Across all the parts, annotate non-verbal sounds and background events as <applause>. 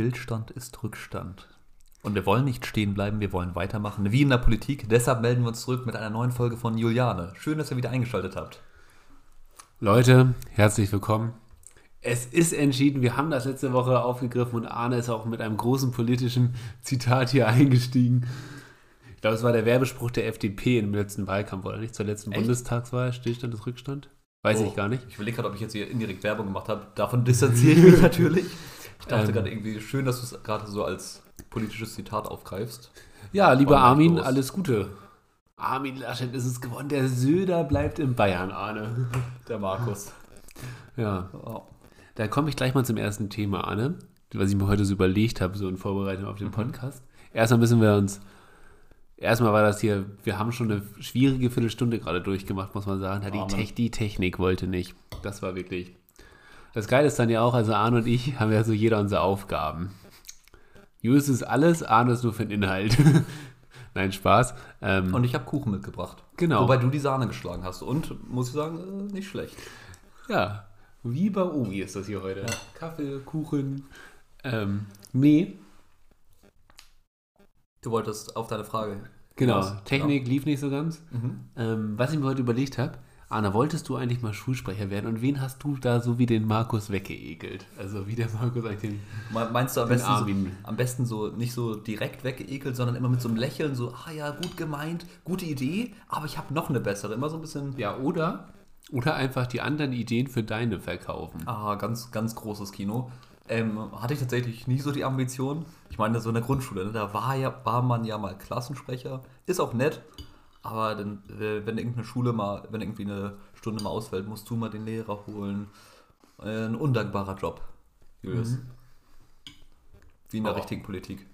Stillstand ist Rückstand. Und wir wollen nicht stehen bleiben, wir wollen weitermachen, wie in der Politik. Deshalb melden wir uns zurück mit einer neuen Folge von Juliane. Schön, dass ihr wieder eingeschaltet habt. Leute, herzlich willkommen. Es ist entschieden, wir haben das letzte Woche aufgegriffen und Arne ist auch mit einem großen politischen Zitat hier eingestiegen. Ich glaube, es war der Werbespruch der FDP im letzten Wahlkampf, oder nicht? Zur letzten Echt? Bundestagswahl, Stillstand ist Rückstand? Weiß Oh, ich gar nicht. Ich überlege gerade, ob ich jetzt hier indirekt Werbung gemacht habe. Davon distanziere ich mich <laughs> natürlich. Ich dachte Ähm. gerade irgendwie schön, dass du es gerade so als politisches Zitat aufgreifst. Ja, lieber War Armin, groß. alles Gute. Armin Laschet ist es gewonnen, der Söder bleibt in Bayern, Arne. <laughs> Der Markus. Ja, Oh. Da komme ich gleich mal zum ersten Thema, Anne, was ich mir heute so überlegt habe, so in Vorbereitung auf den Mhm. Podcast. Erstmal müssen wir uns, erstmal war das hier, wir haben schon eine schwierige Viertelstunde gerade durchgemacht, muss man sagen. Die. Tech, die Technik wollte nicht. Das war wirklich. Das Geile ist dann ja auch, also Arne und ich haben ja so jeder unsere Aufgaben. Julius ist alles, Arne ist nur für den Inhalt. <laughs> Nein, Spaß. Ähm, Und ich habe Kuchen mitgebracht. Genau. Wobei du die Sahne geschlagen hast. Und, muss ich sagen, äh, nicht schlecht. Ja, wie bei Omi ist das hier heute. Kaffee, Kuchen. Ähm, nee, Du wolltest auf deine Frage. genau. Technik lief nicht so ganz. Mhm. Ähm, was ich mir heute überlegt habe, Anna, wolltest du eigentlich mal Schulsprecher werden? Und wen hast du da so wie den Markus weggeekelt? Also wie der Markus eigentlich den... Me- Meinst du am besten, so, am besten so nicht so direkt weggeekelt, sondern immer mit so einem Lächeln, so, ah ja, gut gemeint, gute Idee, aber ich habe noch eine bessere. Immer so ein bisschen, Ja, oder? Oder einfach die anderen Ideen für deine verkaufen. ah, ganz, ganz großes Kino. Ähm, hatte ich tatsächlich nie so die Ambition. Ich meine, so in der Grundschule, ne, da war, ja, war man ja mal Klassensprecher. Ist auch nett, aber dann, äh, wenn irgendeine Schule mal, wenn irgendwie eine Stunde mal ausfällt, musst du mal den Lehrer holen. Äh, ein undankbarer Job, Julius. Wie in der Aber- richtigen Politik.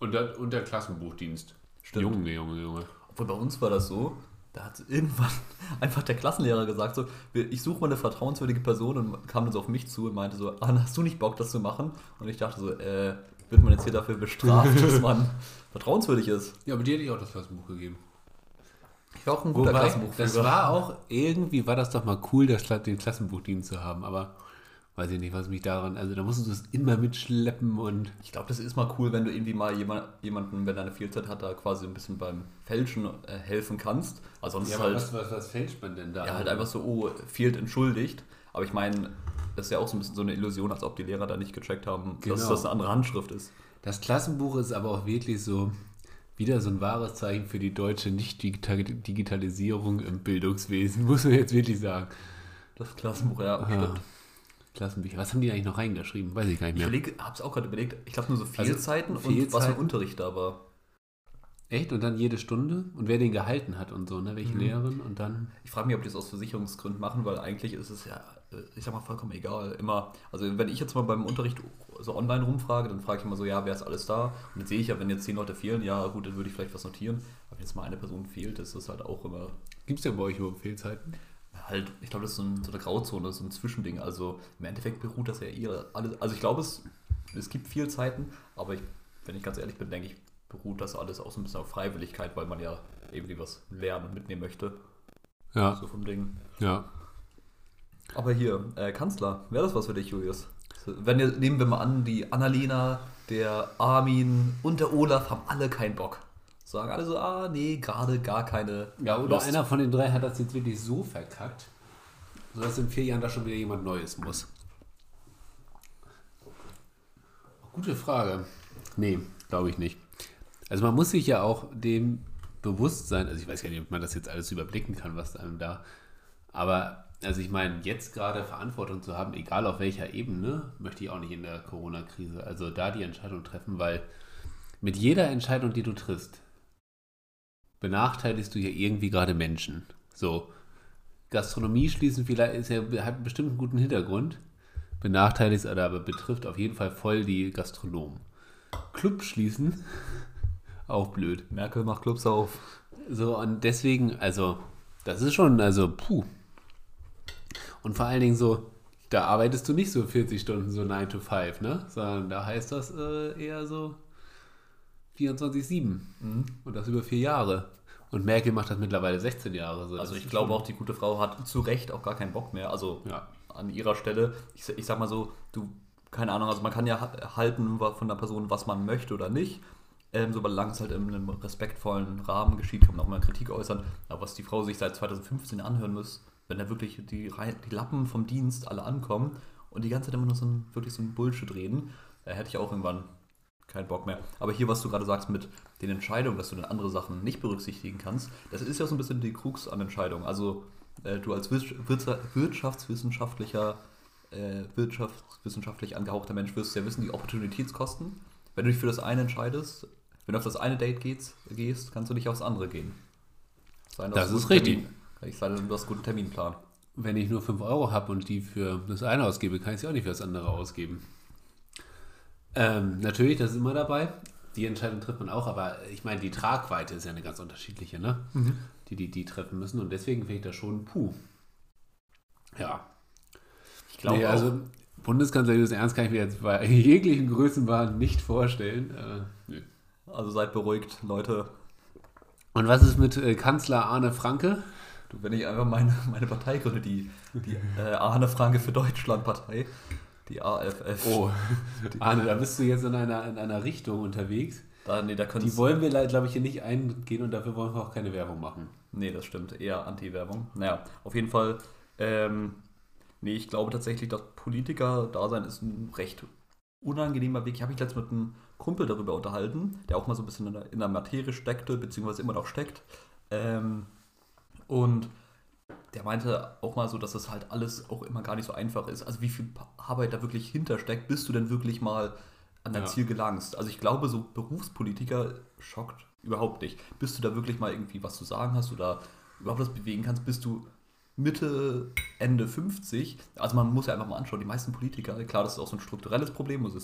Und der, und der Klassenbuchdienst. Stimmt. Junge, Junge, Junge. Obwohl bei uns war das so, da hat irgendwann <laughs> einfach der Klassenlehrer gesagt, so, ich suche mal eine vertrauenswürdige Person und kam dann so auf mich zu und meinte so, Anna, hast du nicht Bock, das zu machen? Und ich dachte so, äh, wird man jetzt hier dafür bestraft, dass <laughs> man vertrauenswürdig ist? Ja, aber dir hätte ich auch das Klassenbuch gegeben. Ich war auch ein guter Wobei, Klassenbuchführer. das war auch, irgendwie war das doch mal cool, das, den Klassenbuchdienst zu haben, aber weiß ich nicht, was mich daran, also da musstest du es immer mitschleppen und Ich glaube, das ist mal cool, wenn du irgendwie mal jemand, jemanden, wenn er eine Fehlzeit hat, da quasi ein bisschen beim Fälschen äh, helfen kannst. Also sonst ja, halt, was, was, was fälscht man denn da? ja, halt einfach so, oh, fehlt entschuldigt. Aber ich meine, das ist ja auch so ein bisschen so eine Illusion, als ob die Lehrer da nicht gecheckt haben, dass Genau. das eine andere Handschrift ist. Das Klassenbuch ist aber auch wirklich so wieder so ein wahres Zeichen für die deutsche Nicht-Digitalisierung im Bildungswesen, <laughs> muss man jetzt wirklich sagen. Das Klassenbuch, ja, Ah, stimmt. Klassenbücher. Was haben die eigentlich noch reingeschrieben? Weiß ich gar nicht Ich mehr. überlege, hab's auch gerade überlegt, ich glaube nur so Fehlzeiten und was für Fehlzeiten. ein Unterricht da war. Echt? Und dann jede Stunde? Und wer den gehalten hat und so, ne? Welche Mhm. Lehrerin? Und dann. Ich frage mich, ob die das aus Versicherungsgründen machen, weil eigentlich ist es ja, äh, ich sag mal, vollkommen egal. Immer, also wenn ich jetzt mal beim Unterricht so online rumfrage, dann frage ich immer so, ja, wer ist alles da? Und dann sehe ich ja, wenn jetzt zehn Leute fehlen, ja gut, dann würde ich vielleicht was notieren. Aber wenn jetzt mal eine Person fehlt, ist das halt auch immer Gibt es ja bei euch überhaupt Fehlzeiten? halt, ich glaube, das ist so, ein, so eine Grauzone, so ein Zwischending. Also im Endeffekt beruht das ja eher alles. Also ich glaube, es, es gibt viel Zeiten, aber ich, wenn ich ganz ehrlich bin, denke ich, beruht das alles auch so ein bisschen auf Freiwilligkeit, weil man ja irgendwie was lernen und mitnehmen möchte. Ja, So vom Ding. ja. Aber hier, äh, Kanzler, wäre das was für dich, Julius? Wenn wir, nehmen wir mal an, die Annalena, der Armin und der Olaf haben alle keinen Bock. Sagen alle so, ah, nee, gerade gar keine. Ja, oder Lust. einer von den drei hat das jetzt wirklich so verkackt, sodass in vier Jahren da schon wieder jemand Neues muss. Gute Frage. Nee, glaube ich nicht. Also man muss sich ja auch dem bewusst sein, also ich weiß gar nicht, ob man das jetzt alles überblicken kann, was einem da, aber also ich meine, jetzt gerade Verantwortung zu haben, egal auf welcher Ebene, möchte ich auch nicht in der Corona-Krise. Also da die Entscheidung treffen, weil mit jeder Entscheidung, die du triffst, benachteiligst du ja irgendwie gerade Menschen. So, Gastronomie schließen vielleicht ist ja, hat bestimmt einen guten Hintergrund, benachteiligt oder aber betrifft auf jeden Fall voll die Gastronomen. Club schließen, auch blöd. Merkel macht Clubs auf. So, und deswegen, also, das ist schon, also, puh. Und vor allen Dingen so, da arbeitest du nicht so 40 Stunden so 9 to 5, ne? Sondern da heißt das äh, eher so 24-7. Und das über vier Jahre. Und Merkel macht das mittlerweile 16 Jahre. So. Also ich glaube auch, die gute Frau hat zu Recht auch gar keinen Bock mehr. Also Ja. an ihrer Stelle, ich, ich sag mal so, du keine Ahnung, also man kann ja ha- halten von der Person, was man möchte oder nicht. Ähm, solange es halt in einem respektvollen Rahmen geschieht, kann man auch mal Kritik äußern. Aber was die Frau sich seit 2015 anhören muss, wenn da wirklich die, die Lappen vom Dienst alle ankommen und die ganze Zeit immer nur so ein, wirklich so ein Bullshit reden, da hätte ich auch irgendwann keinen Bock mehr. Aber hier, was du gerade sagst mit den Entscheidungen, dass du dann andere Sachen nicht berücksichtigen kannst, das ist ja so ein bisschen die Krux an Entscheidungen. Also äh, du als wirtschaftswissenschaftlicher, äh, wirtschaftswissenschaftlich angehauchter Mensch wirst ja wissen, die Opportunitätskosten. Wenn du dich für das eine entscheidest, wenn du auf das eine Date gehst, gehst kannst du nicht aufs andere gehen. Sei Das ist richtig. Termin. Ich sei denn, du hast einen guten Terminplan. Wenn ich nur 5 Euro habe und die für das eine ausgebe, kann ich sie auch nicht für das andere ausgeben. Ähm, natürlich, das ist immer dabei. Die Entscheidung trifft man auch, aber ich meine, die Tragweite ist ja eine ganz unterschiedliche, ne? Die, die die treffen müssen und deswegen finde ich das schon puh. Ja. Ich glaube nee, auch. also Bundeskanzler Julius Ernst kann ich mir jetzt bei <laughs> jeglichen Größenwahn nicht vorstellen. Äh, nö. Also seid beruhigt, Leute. Und was ist mit äh, Kanzler Arne Franke? Du, wenn ich einfach meine, meine Partei gründe, die, die äh, Arne Franke für Deutschland Partei, die AFF. Oh, <laughs> Arne, da bist du jetzt in einer, in einer Richtung unterwegs. Da, nee, da Die wollen wir, glaube ich, hier nicht eingehen und dafür wollen wir auch keine Werbung machen. Nee, das stimmt. Eher Anti-Werbung. Naja, auf jeden Fall. Ähm, nee, ich glaube tatsächlich, dass Politiker-Dasein ist ein recht unangenehmer Weg. Ich habe mich letztens mit einem Kumpel darüber unterhalten, der auch mal so ein bisschen in der, in der Materie steckte, beziehungsweise immer noch steckt. Ähm, und der meinte auch mal so, dass das halt alles auch immer gar nicht so einfach ist. Also wie viel Arbeit da wirklich hintersteckt, bis du denn wirklich mal an dein Ja. Ziel gelangst. Also ich glaube, so Berufspolitiker schockt überhaupt nicht. Bis du da wirklich mal irgendwie was zu sagen hast oder überhaupt was bewegen kannst, bist du Mitte, Ende 50. Also man muss ja einfach mal anschauen, die meisten Politiker, klar, das ist auch so ein strukturelles Problem, also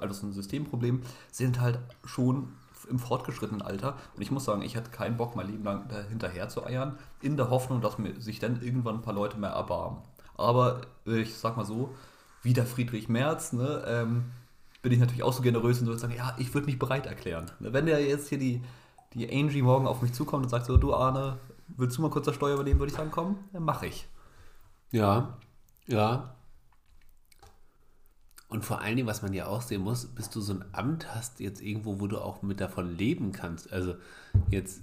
also ein Systemproblem, sind halt schon im fortgeschrittenen Alter. Und ich muss sagen, ich hatte keinen Bock, mein Leben lang hinterher zu eiern, in der Hoffnung, dass mir sich dann irgendwann ein paar Leute mehr erbarmen. Aber äh, ich sag mal so, wie der Friedrich Merz, ne, ähm, bin ich natürlich auch so generös und würde sagen, ja, ich würde mich bereit erklären. Wenn der jetzt hier die, die Angie morgen auf mich zukommt und sagt so, du Arne, willst du mal kurz das Steuer übernehmen, würde ich sagen, komm, dann mache ich. Ja, ja. Und vor allen Dingen, was man ja auch sehen muss, bis du so ein Amt hast, jetzt irgendwo, wo du auch mit davon leben kannst. Also jetzt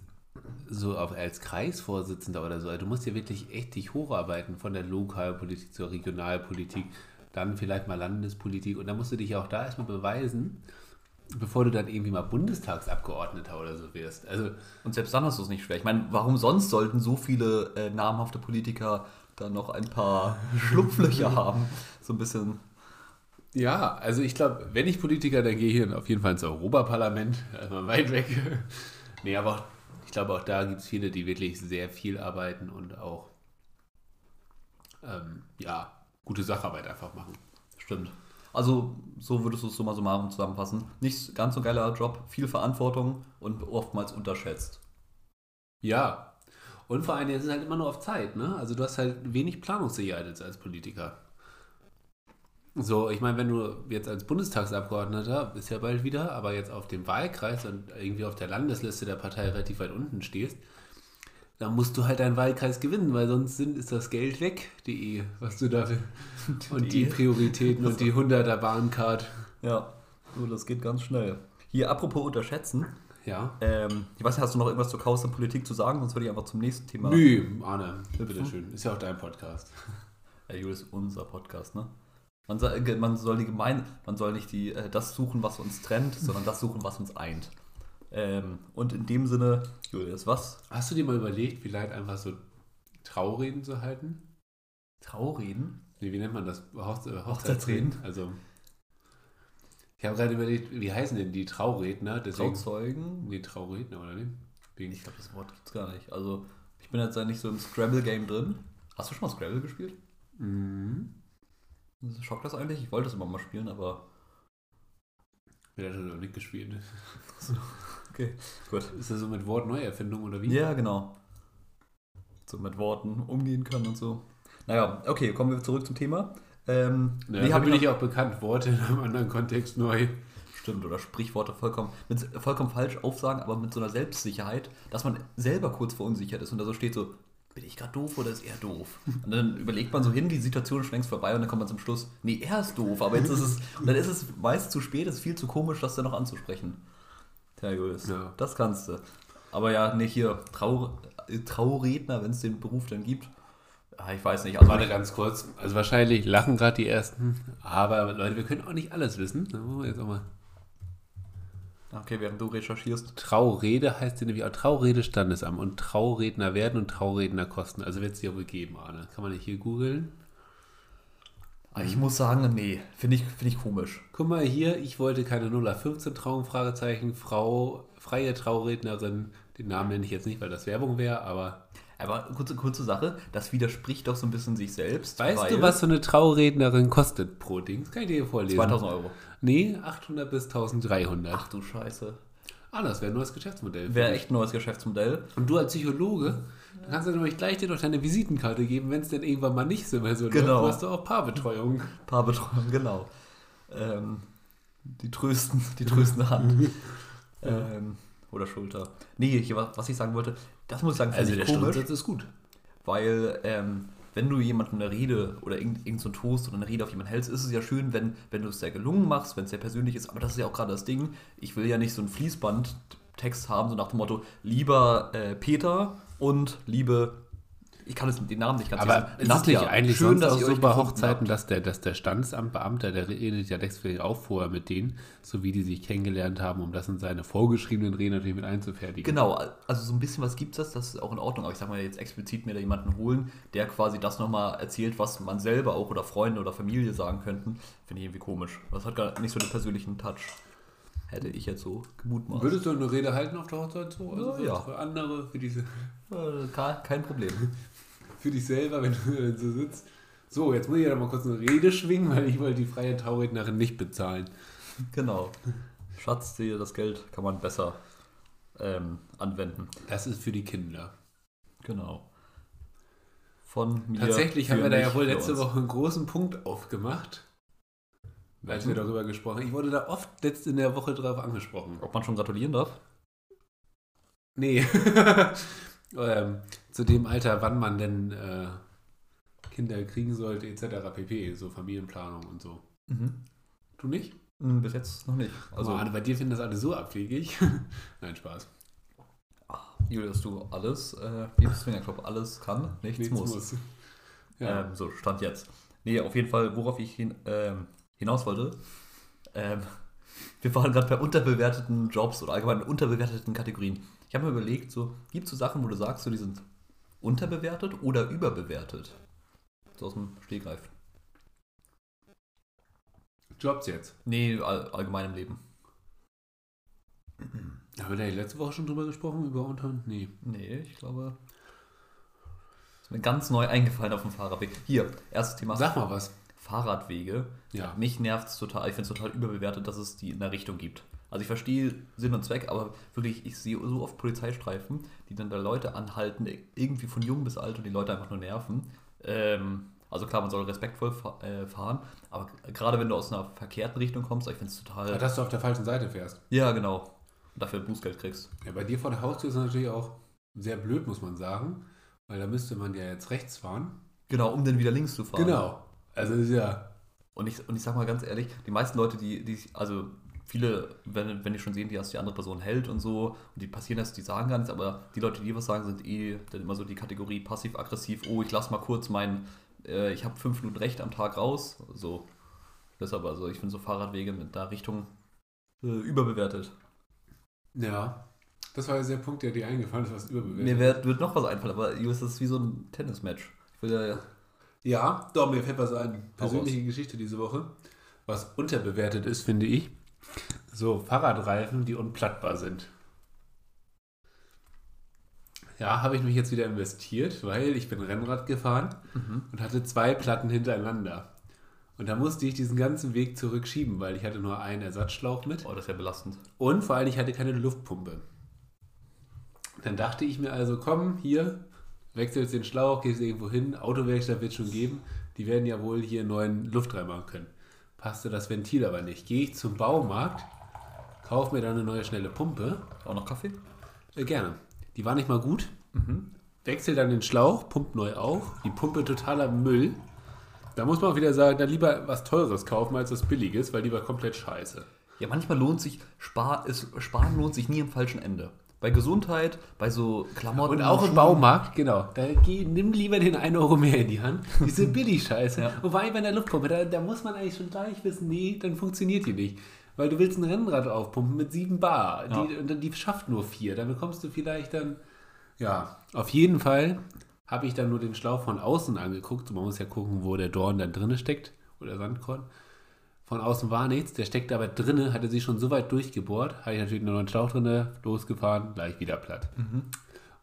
so auf, als Kreisvorsitzender oder so. Also du musst ja wirklich echt dich hocharbeiten von der Lokalpolitik zur Regionalpolitik, dann vielleicht mal Landespolitik. Und dann musst du dich auch da erstmal beweisen, bevor du dann irgendwie mal Bundestagsabgeordneter oder so wirst. Also Und selbst dann hast du es nicht schwer. Ich meine, warum sonst sollten so viele äh, namhafte Politiker dann noch ein paar <laughs> Schlupflöcher haben? So ein bisschen. Ja, also ich glaube, wenn ich Politiker, dann gehe ich hier auf jeden Fall ins Europaparlament, also weit weg. <laughs> nee, aber ich glaube, auch da gibt es viele, die wirklich sehr viel arbeiten und auch, ähm, ja, gute Sacharbeit einfach machen. Stimmt. Also, so würdest du es summa summarum zusammenfassen. Nicht ganz so geiler Job, viel Verantwortung und oftmals unterschätzt. Ja, und vor allem, es ist halt immer nur auf Zeit, ne? Also du hast halt wenig Planungssicherheit jetzt als Politiker. So, ich meine, wenn du jetzt als Bundestagsabgeordneter, ist ja bald wieder, aber jetzt auf dem Wahlkreis und irgendwie auf der Landesliste der Partei relativ weit unten stehst, dann musst du halt deinen Wahlkreis gewinnen, weil sonst sind, ist das Geld weg, die, was du dafür, <laughs> und die Die- Prioritäten und die 100er Bahncard. Ja, so, das geht ganz schnell. Hier, apropos unterschätzen. Ja. Ähm, ich weiß nicht, hast du noch irgendwas zur Chaos und Politik zu sagen? Sonst würde ich einfach zum nächsten Thema. Nö, Arne, bitteschön. Ist ja auch dein Podcast. <laughs> Ja, Julius, unser Podcast, ne? Man soll, äh, man soll die gemein, man soll nicht die, äh, das suchen, was uns trennt, sondern das suchen, was uns eint. Ähm, und in dem Sinne, Julius, was? Hast du dir mal überlegt, vielleicht einfach so Traureden zu halten? Traureden? Nee, wie nennt man das? Hochze äh, Hochzeitsreden. Also, ich habe gerade überlegt, wie heißen denn die Trauredner? Deswegen, Trauzeugen? nee, Trauredner, oder nicht? Wegen, Ich glaube, das Wort gibt's gar nicht. Also, ich bin jetzt ja nicht so im Scrabble-Game drin. Hast du schon mal Scrabble gespielt? mhm. Schockt das eigentlich? Ich wollte es immer mal spielen, aber. Wer hat das noch nicht gespielt? <laughs> Okay, gut. Ist das so mit Wortneuerfindung oder wie? Ja, genau. So mit Worten umgehen können und so. Naja, okay, kommen wir zurück zum Thema. Ähm, Ja, wie da bin ich ich auch bekannt, Worte in einem anderen Kontext neu. Stimmt, oder Sprichworte vollkommen, mit, vollkommen falsch aufsagen, aber mit so einer Selbstsicherheit, dass man selber kurz verunsichert ist und da so steht so, bin ich gerade doof oder ist er doof? Und dann überlegt man so hin, die Situation ist schon längst vorbei und dann kommt man zum Schluss, nee, er ist doof, aber jetzt ist es, und <laughs> dann ist es meist zu spät, es ist viel zu komisch, das dann noch anzusprechen. Tja, Julius, Ja. das kannst du. Aber ja, nee, hier, Trau, äh, Trauredner, wenn es den Beruf dann gibt. Ah, ich weiß nicht. Also Warte ganz kurz. Also wahrscheinlich lachen gerade die ersten, aber Leute, wir können auch nicht alles wissen. Jetzt auch mal. Okay, während du recherchierst. Traurede heißt ja nämlich auch Traurede Standesamt und Trauredner werden und Trauredner kosten. Also wird es ja wohl geben, Arne. Kann man nicht hier googeln? Ah, Ich muss sagen, nee, finde ich, find ich komisch. Guck mal hier, ich wollte keine 0815 Trauung, Fragezeichen, Frau, freie Traurednerin. Den Namen nenne ich jetzt nicht, weil das Werbung wäre, aber Aber kurze, kurze Sache, das widerspricht doch so ein bisschen sich selbst. weißt du, was so eine Traurednerin kostet pro Dings? Kann ich dir vorlesen? 2000 Euro. Nee, 800 bis 1300. Ach du Scheiße. Ah, das wäre ein neues Geschäftsmodell. Wäre echt ein neues Geschäftsmodell. Und du als Psychologe, dann kannst du nämlich gleich dir noch deine Visitenkarte geben, wenn es denn irgendwann mal nicht so mehr so Genau. läuft, hast du auch Paarbetreuung. Paarbetreuung, genau. Ähm, die trösten, die <laughs> tröstende Hand. ähm, oder Schulter. Nee, hier, was ich sagen wollte, das muss ich sagen, Also ich der komisch, ist gut. weil ähm, wenn du jemandem eine Rede oder irgend, irgend so Toast oder eine Rede auf jemanden hältst, ist es ja schön, wenn, wenn du es sehr gelungen machst, wenn es sehr persönlich ist, aber das ist ja auch gerade das Ding, ich will ja nicht so einen Fließbandtext haben, so nach dem Motto, lieber äh, Peter und liebe, ich kann jetzt den Namen nicht ganz Aber lesen, ist es nicht eigentlich sonst auch ihr so bei Hochzeiten, habt. dass der, dass der Standesamtbeamter, der redet ja deswegen auch vorher mit denen, so wie die sich kennengelernt haben, um das in seine vorgeschriebenen Reden natürlich mit einzufertigen. Genau, also so ein bisschen was gibt es, das ist auch in Ordnung. Aber ich sag mal jetzt explizit mir da jemanden holen, der quasi das nochmal erzählt, was man selber auch oder Freunde oder Familie sagen könnten, finde ich irgendwie komisch. Das hat gar nicht so den persönlichen Touch. Hätte ich jetzt so gemutmaßt. Würdest du eine Rede halten auf der Hochzeit so? Also Ja, für, ja. für andere, für, diese, Äh, kein Problem. <laughs> für dich selber, wenn du so sitzt. So, jetzt muss ich ja mal kurz eine Rede schwingen, weil ich wollte die freie Traurednerin nicht bezahlen. Genau. Schatz, dir das Geld kann man besser ähm, anwenden. Das ist für die Kinder. Genau. Von mir. Tatsächlich haben wir da ja wohl letzte. Woche einen großen Punkt aufgemacht, als wir darüber gesprochen haben. Ich wurde da oft letzt in der Woche drauf angesprochen. Ob man schon gratulieren darf? Nee. <laughs> ähm, zu dem Alter, wann man denn äh, Kinder kriegen sollte, etc. pp. So Familienplanung und so. Mhm. Du nicht? Hm, Bis jetzt noch nicht. Also, Also, bei dir finden das alle so abwegig. <laughs> Nein, Spaß. Julius, du alles, äh, liebes Fingerclub, alles kann, nichts, Nichts muss. muss. Ja. Ähm, so, Stand jetzt. Nee, auf jeden Fall, worauf ich hin, ähm, hinaus wollte. Ähm, wir waren gerade bei unterbewerteten Jobs oder allgemein unterbewerteten Kategorien. Ich habe mir überlegt, so, gibt es so Sachen, wo du sagst, so, die sind unterbewertet oder überbewertet? So aus dem Stegreif. Jobs jetzt. Nee, all, allgemein im Leben. Haben wir da letzte Woche schon drüber gesprochen? Über Unter... Nee. Nee, ich glaube. Ist mir ganz neu eingefallen auf dem Fahrradweg. Hier, erstes Thema. Sag mal was. Fahrradwege. Ja. Mich nervt es total, ich finde es total überbewertet, dass es die in der Richtung gibt. Also ich verstehe Sinn und Zweck, aber wirklich, ich sehe so oft Polizeistreifen, die dann da Leute anhalten, irgendwie von jung bis alt und die Leute einfach nur nerven. Ähm, also klar, man soll respektvoll äh, fahren, aber gerade wenn du aus einer verkehrten Richtung kommst, ich finde es total... Dass du auf der falschen Seite fährst. ja, genau. Und dafür Bußgeld kriegst. Ja, bei dir vor der Haustür ist es natürlich auch sehr blöd, muss man sagen. Weil da müsste man ja jetzt rechts fahren. Genau, um dann wieder links zu fahren. Genau. Also ist ja. Und ich, und ich sag mal ganz ehrlich, die meisten Leute, die, die also viele, wenn, wenn die schon sehen, dass die andere Person hält und so, und die passieren das, die sagen gar nichts, aber die Leute, die was sagen, sind eh dann immer so die Kategorie passiv-aggressiv, oh, ich lass mal kurz mein, äh, ich habe fünf Minuten Recht am Tag raus. So. Deshalb, also ich finde so Fahrradwege mit der Richtung äh, überbewertet. Ja. Das war ja der Punkt, der dir eingefallen ist, was überbewertet. Mir wird, wird noch was einfallen, aber Julius, das ist wie so ein Tennismatch. Ich will ja, Ja, doch, mir fällt was ein. Persönliche Geschichte diese Woche. Was unterbewertet ist, finde ich. So, Fahrradreifen, die unplattbar sind. Ja, habe ich mich jetzt wieder investiert, weil ich bin Rennrad gefahren und hatte zwei Platten hintereinander. Und da musste ich diesen ganzen Weg zurückschieben, weil ich hatte nur einen Ersatzschlauch mit. oh, das ist ja belastend. Und vor allem, ich hatte keine Luftpumpe. Dann dachte ich mir also, komm, hier, wechselst den Schlauch, gehst irgendwo hin, Autowerkstatt wird schon geben. Die werden ja wohl hier einen neuen Luft reinmachen können. Passte das Ventil aber nicht. Gehe ich zum Baumarkt, kaufe mir dann eine neue schnelle Pumpe. Auch noch Kaffee? Äh, gerne. Die war nicht mal gut. wechselt dann den Schlauch, pumpt neu auf, die Pumpe totaler Müll. Da muss man auch wieder sagen, dann lieber was Teures kaufen als was Billiges, weil die war komplett scheiße. Ja, manchmal lohnt sich, Spar, ist, Sparen lohnt sich nie am falschen Ende. Bei Gesundheit, bei so Klamotten. Und auch im. Baumarkt, genau. Da geh, nimm lieber den 1 Euro mehr in die Hand. Diese <laughs> Billig-Scheiße. Ja. Wobei bei der Luftpumpe, da, da muss man eigentlich schon gleich wissen, nee, dann funktioniert die nicht. Weil du willst ein Rennrad aufpumpen mit 7 Bar. Ja. Die, und die schafft nur 4. Dann bekommst du vielleicht dann. Ja, auf jeden Fall habe ich dann nur den Schlauch von außen angeguckt. Man muss ja gucken, wo der Dorn dann drinne steckt. Oder Sandkorn. Von außen war nichts, der steckt aber drinne, hatte sie schon so weit durchgebohrt, hatte ich natürlich einen Schlauch drinne, losgefahren, gleich wieder platt.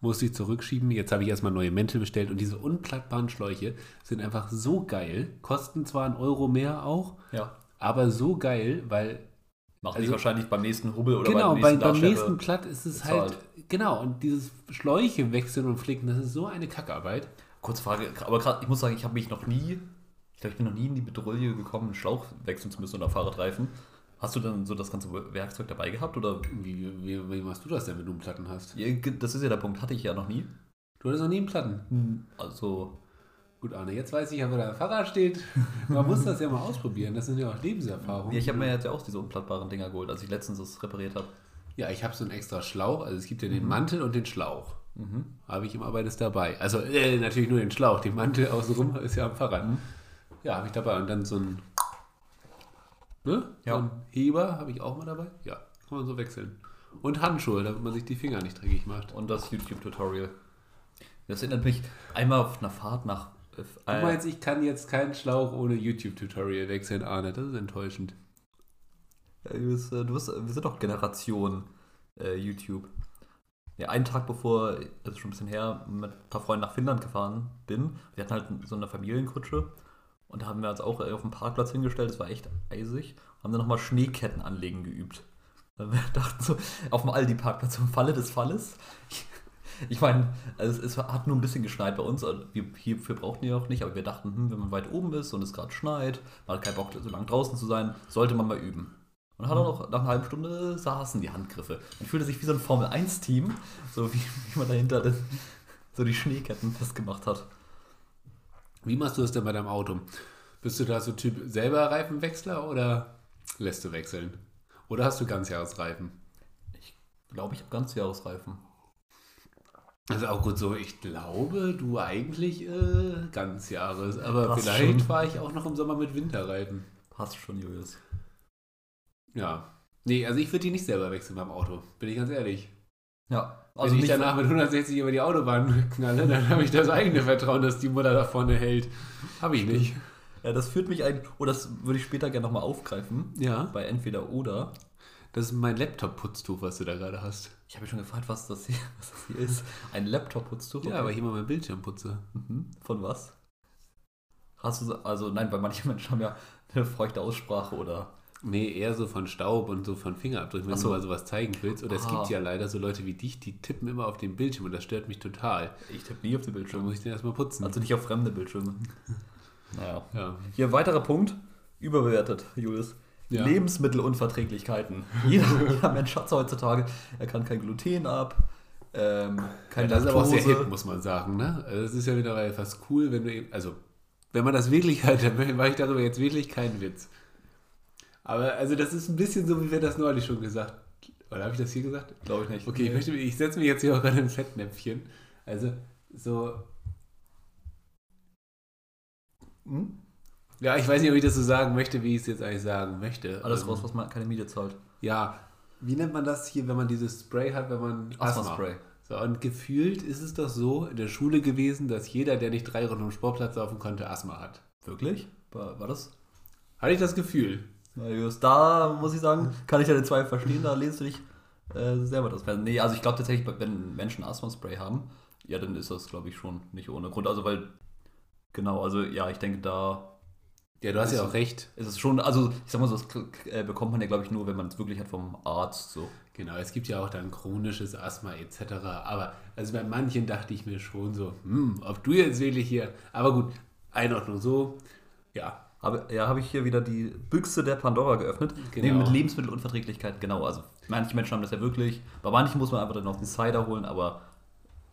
Musste ich zurückschieben, jetzt habe ich erstmal neue Mäntel bestellt und diese unplattbaren Schläuche sind einfach so geil, kosten zwar einen Euro mehr auch, Ja. aber so geil, weil Macht Also- wahrscheinlich beim nächsten Hubbel oder genau, beim bei, nächsten beim Darsteller nächsten Platt ist es bezahlt. halt, genau, und dieses Schläuche wechseln und flicken, das ist so eine Kackarbeit. Kurze Frage, aber gerade, ich muss sagen, ich habe mich noch nie, ich glaube, ich bin noch nie in die Bedrohung gekommen, einen Schlauch wechseln zu müssen oder Fahrradreifen. Hast du dann so das ganze Werkzeug dabei gehabt oder? Wie, wie, wie machst du das denn, wenn du einen Platten hast? Ja, Das ist ja der Punkt, hatte ich ja noch nie. Du hattest noch nie einen Platten. Also, Gut, Arne, jetzt weiß ich ja, wo dein Fahrrad steht. Man muss das ja mal ausprobieren. Das sind ja auch Lebenserfahrungen. ja, ich habe mir jetzt ja auch diese unplattbaren Dinger geholt, als ich letztens das repariert habe. Ja, ich habe so einen extra Schlauch. Also es gibt ja den Mantel und den Schlauch. Habe ich immer beides dabei. Also äh, natürlich nur den Schlauch. Den Mantel außenrum ist ja am Fahrrad. Ja, habe ich dabei. Und dann so ein, ne? Ja. so ein Heber habe ich auch mal dabei. Ja, kann man so wechseln. Und Handschuhe, damit man sich die Finger nicht dreckig macht. Und das YouTube-Tutorial. Das erinnert mich einmal auf einer Fahrt nach. Du Äh, meinst, ich kann jetzt keinen Schlauch ohne YouTube-Tutorial wechseln, Arne. Das ist enttäuschend. Ja, du bist, äh, du bist, wir sind doch Generation äh, YouTube. Ja, einen Tag bevor, also schon ein bisschen her, mit ein paar Freunden nach Finnland gefahren bin, wir hatten halt so eine Familienkutsche und da haben wir uns auch auf dem Parkplatz hingestellt, das war echt eisig, haben dann nochmal Schneeketten anlegen geübt. Wir <laughs> dachten so, auf dem Aldi-Parkplatz im Falle des Falles. Ich, <laughs> ich meine, also es, es hat nur ein bisschen geschneit bei uns, also wir, hierfür brauchten wir auch nicht, aber wir dachten, hm, wenn man weit oben ist und es gerade schneit, man hat keinen Bock, so lange draußen zu sein, sollte man mal üben. Und hat auch noch nach einer halben Stunde saßen die Handgriffe. Man fühlte sich wie so ein Formel-1-Team, so wie, wie man dahinter den, so die Schneeketten festgemacht hat. Wie machst du das denn bei deinem Auto? Bist du da so Typ selber Reifenwechsler oder lässt du wechseln? Oder hast du Ganzjahresreifen? Ich glaube, ich habe Ganzjahresreifen. Also auch gut so, ich glaube, du eigentlich äh, Ganzjahres, aber Passt vielleicht fahre ich auch noch im Sommer mit Winterreifen. Passt schon, Julius. Ja. Nee, also ich würde die nicht selber wechseln beim Auto, bin ich ganz ehrlich. Ja, Also Wenn ich danach mit 160 über die Autobahn <laughs> knalle, dann habe ich das eigene Vertrauen, dass die Mutter da vorne hält. Habe ich nicht. ja, das führt mich ein, oh, das würde ich später gerne nochmal aufgreifen, Ja. bei entweder oder. Das ist mein Laptop-Putztuch, was du da gerade hast. Ich habe mich schon gefragt, was das hier, <laughs> was das hier ist. Ein Laptop-Putztuch? Ja, aber ich immer meinen Bildschirm putze. Mhm. Von was? Hast du, so- also nein, weil manche <laughs> Menschen haben ja eine feuchte Aussprache oder. Nee, eher so von Staub und so von Fingerabdrücken, wenn so. du mal sowas zeigen willst. Oder es Ah. gibt ja leider so Leute wie dich, die tippen immer auf den Bildschirm und das stört mich total. Ich tippe nie auf den Dann Bildschirm. muss ich den erstmal putzen. Also nicht auf fremde Bildschirme. <laughs> naja. ja. Hier weiterer Punkt. Überbewertet, Julius. Ja. Lebensmittelunverträglichkeiten. <laughs> Jeder, jeder Mensch hat heutzutage. Er kann kein Gluten ab, ähm, kein das ist aber auch sehr Laktose. hip, muss man sagen. Ne? Also es ist ja mittlerweile fast cool, wenn du eben, also wenn man das wirklich halt, dann mache ich darüber jetzt wirklich keinen Witz. Aber also das ist ein bisschen so, wie wir das neulich schon gesagt Oder habe ich das hier gesagt? Glaube ich nicht. Okay, ich, möchte, ich setze mich jetzt hier auch gerade im Fettnäpfchen. Also so, Hm? ja, ich weiß nicht, ob ich das so sagen möchte, wie ich es jetzt eigentlich sagen möchte. Alles Ähm, raus, was man keine Miete zahlt. Ja, wie nennt man das hier, wenn man dieses Spray hat, wenn man Asthma-Spray. So, und gefühlt ist es doch so in der Schule gewesen, dass jeder, der nicht drei Runden am Sportplatz laufen konnte, Asthma hat. Wirklich? War, war das? Hatte ich das Gefühl. Na, Julius, da muss ich sagen, kann ich deine Zweifel verstehen, da lehnst du dich äh, selber das. Nee, also ich glaube tatsächlich, wenn Menschen Asthma-Spray haben, ja, dann ist das, glaube ich, schon nicht ohne Grund. Also, weil, genau, also ja, ich denke, da Ja, du hast ja auch recht. ist es schon, also ich sag mal so, das äh, bekommt man ja, glaube ich, nur, wenn man es wirklich hat vom Arzt. So. Genau, es gibt ja auch dann chronisches Asthma etc. Aber also bei manchen dachte ich mir schon so, hm, ob du jetzt wirklich hier. Aber gut, Einordnung so. Ja, Habe, ja, habe ich hier wieder die Büchse der Pandora geöffnet. Genau. Mit Lebensmittelunverträglichkeit, genau. Also manche Menschen haben das ja wirklich. Bei manchen muss man einfach dann noch einen Cider holen, aber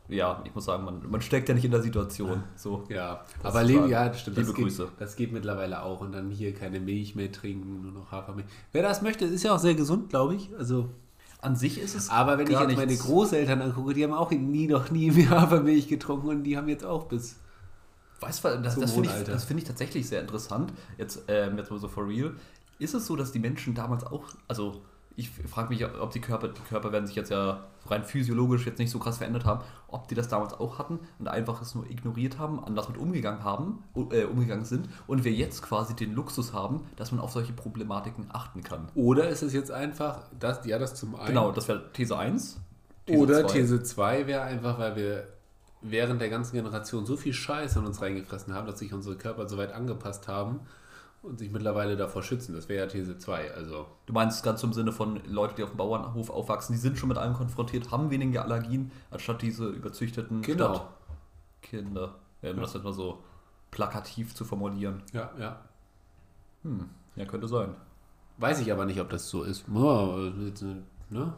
ja, ich muss sagen, man, man steckt ja nicht in der Situation. So. Ja, aber Leben, ja, das stimmt. Liebe das geht, Grüße. Das geht mittlerweile auch. Und dann hier keine Milch mehr trinken, nur noch Hafermilch. Wer das möchte, ist ja auch sehr gesund, glaube ich. Also, An sich ist es. aber wenn ich jetzt meine nichts- Großeltern angucke, die haben auch nie noch nie mehr <laughs> Hafermilch getrunken und die haben jetzt auch bis. Weißt du, das, das finde ich, das finde ich tatsächlich sehr interessant. Jetzt, ähm, jetzt mal so for real. Ist es so, dass die Menschen damals auch, also ich frage mich, ob die Körper, die Körper werden sich jetzt ja rein physiologisch jetzt nicht so krass verändert haben, ob die das damals auch hatten und einfach es nur ignoriert haben, anders mit umgegangen haben, äh, umgegangen sind und wir jetzt quasi den Luxus haben, dass man auf solche Problematiken achten kann. Oder ist es jetzt einfach, das, ja, das zum einen. Genau, das wäre These 1. Oder zwei. These 2 wäre einfach, weil wir während der ganzen Generation so viel Scheiß in uns reingefressen haben, dass sich unsere Körper so weit angepasst haben und sich mittlerweile davor schützen. Das wäre ja These 2. Also, Du meinst ganz im Sinne von Leute, die auf dem Bauernhof aufwachsen, die sind schon mit allem konfrontiert, haben weniger Allergien, anstatt diese überzüchteten Genau. Stadtkinder. Ja, um das jetzt mal so plakativ zu formulieren. ja, ja. Hm, ja, könnte sein. Weiß ich aber nicht, ob das so ist. Ja, ne?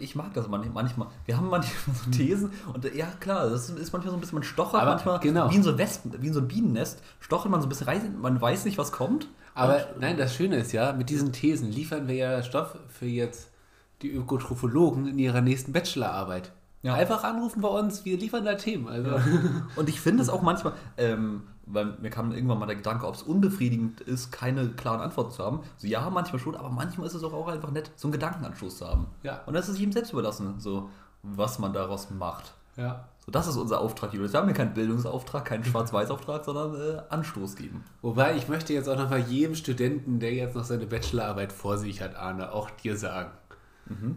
Ich mag das manch- manchmal. Wir haben manchmal <laughs> so Thesen und ja klar, das ist manchmal so ein bisschen, man stochert Aber manchmal genau. wie in so ein Wespen, wie in so ein Bienennest, stochert man so ein bisschen rein, man weiß nicht, was kommt. Aber nein, das Schöne ist ja, mit diesen Thesen liefern wir ja Stoff für jetzt die Ökotrophologen in ihrer nächsten Bachelorarbeit. Ja. Einfach anrufen bei uns, wir liefern da Themen. Also. Und ich finde es auch manchmal, ähm, weil mir kam irgendwann mal der Gedanke, ob es unbefriedigend ist, keine klaren Antworten zu haben. So ja, manchmal schon, aber manchmal ist es auch, auch einfach nett, so einen Gedankenanstoß zu haben. Ja. Und das ist jedem selbst überlassen, so was man daraus macht. Ja. So, das ist unser Auftrag, Julius. Wir haben hier keinen Bildungsauftrag, keinen Schwarz-Weiß-Auftrag, sondern äh, Anstoß geben. Wobei, ich möchte jetzt auch nochmal jedem Studenten, der jetzt noch seine Bachelorarbeit vor sich hat, Arne, auch dir sagen.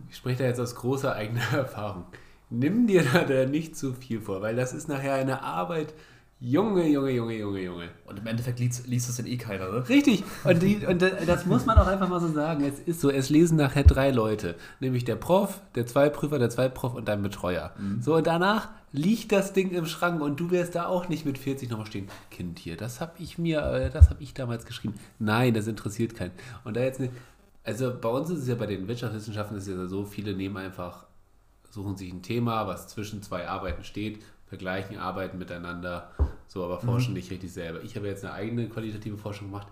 Ich spreche da jetzt aus großer eigener <laughs> Erfahrung. Nimm dir da nicht zu viel vor, weil das ist nachher eine Arbeit. Junge, Junge, Junge, Junge, Junge. Und im Endeffekt liest, liest es dann eh keiner, ne? Richtig. Und, die, und das muss man auch einfach mal so sagen. Es ist so, es lesen nachher drei Leute. Nämlich der Prof, der Zweiprüfer, der Zweitprof und dein Betreuer. So, und danach liegt das Ding im Schrank und du wirst da auch nicht mit 40 nochmal stehen. Kind hier, das habe ich mir, äh, das habe ich damals geschrieben. Nein, das interessiert keinen. Und da jetzt eine, also bei uns ist es ja bei den Wirtschaftswissenschaften ist es ja so, viele nehmen einfach, suchen sich ein Thema, was zwischen zwei Arbeiten steht, vergleichen Arbeiten miteinander, so, aber forschen nicht richtig selber. Ich habe jetzt eine eigene qualitative Forschung gemacht.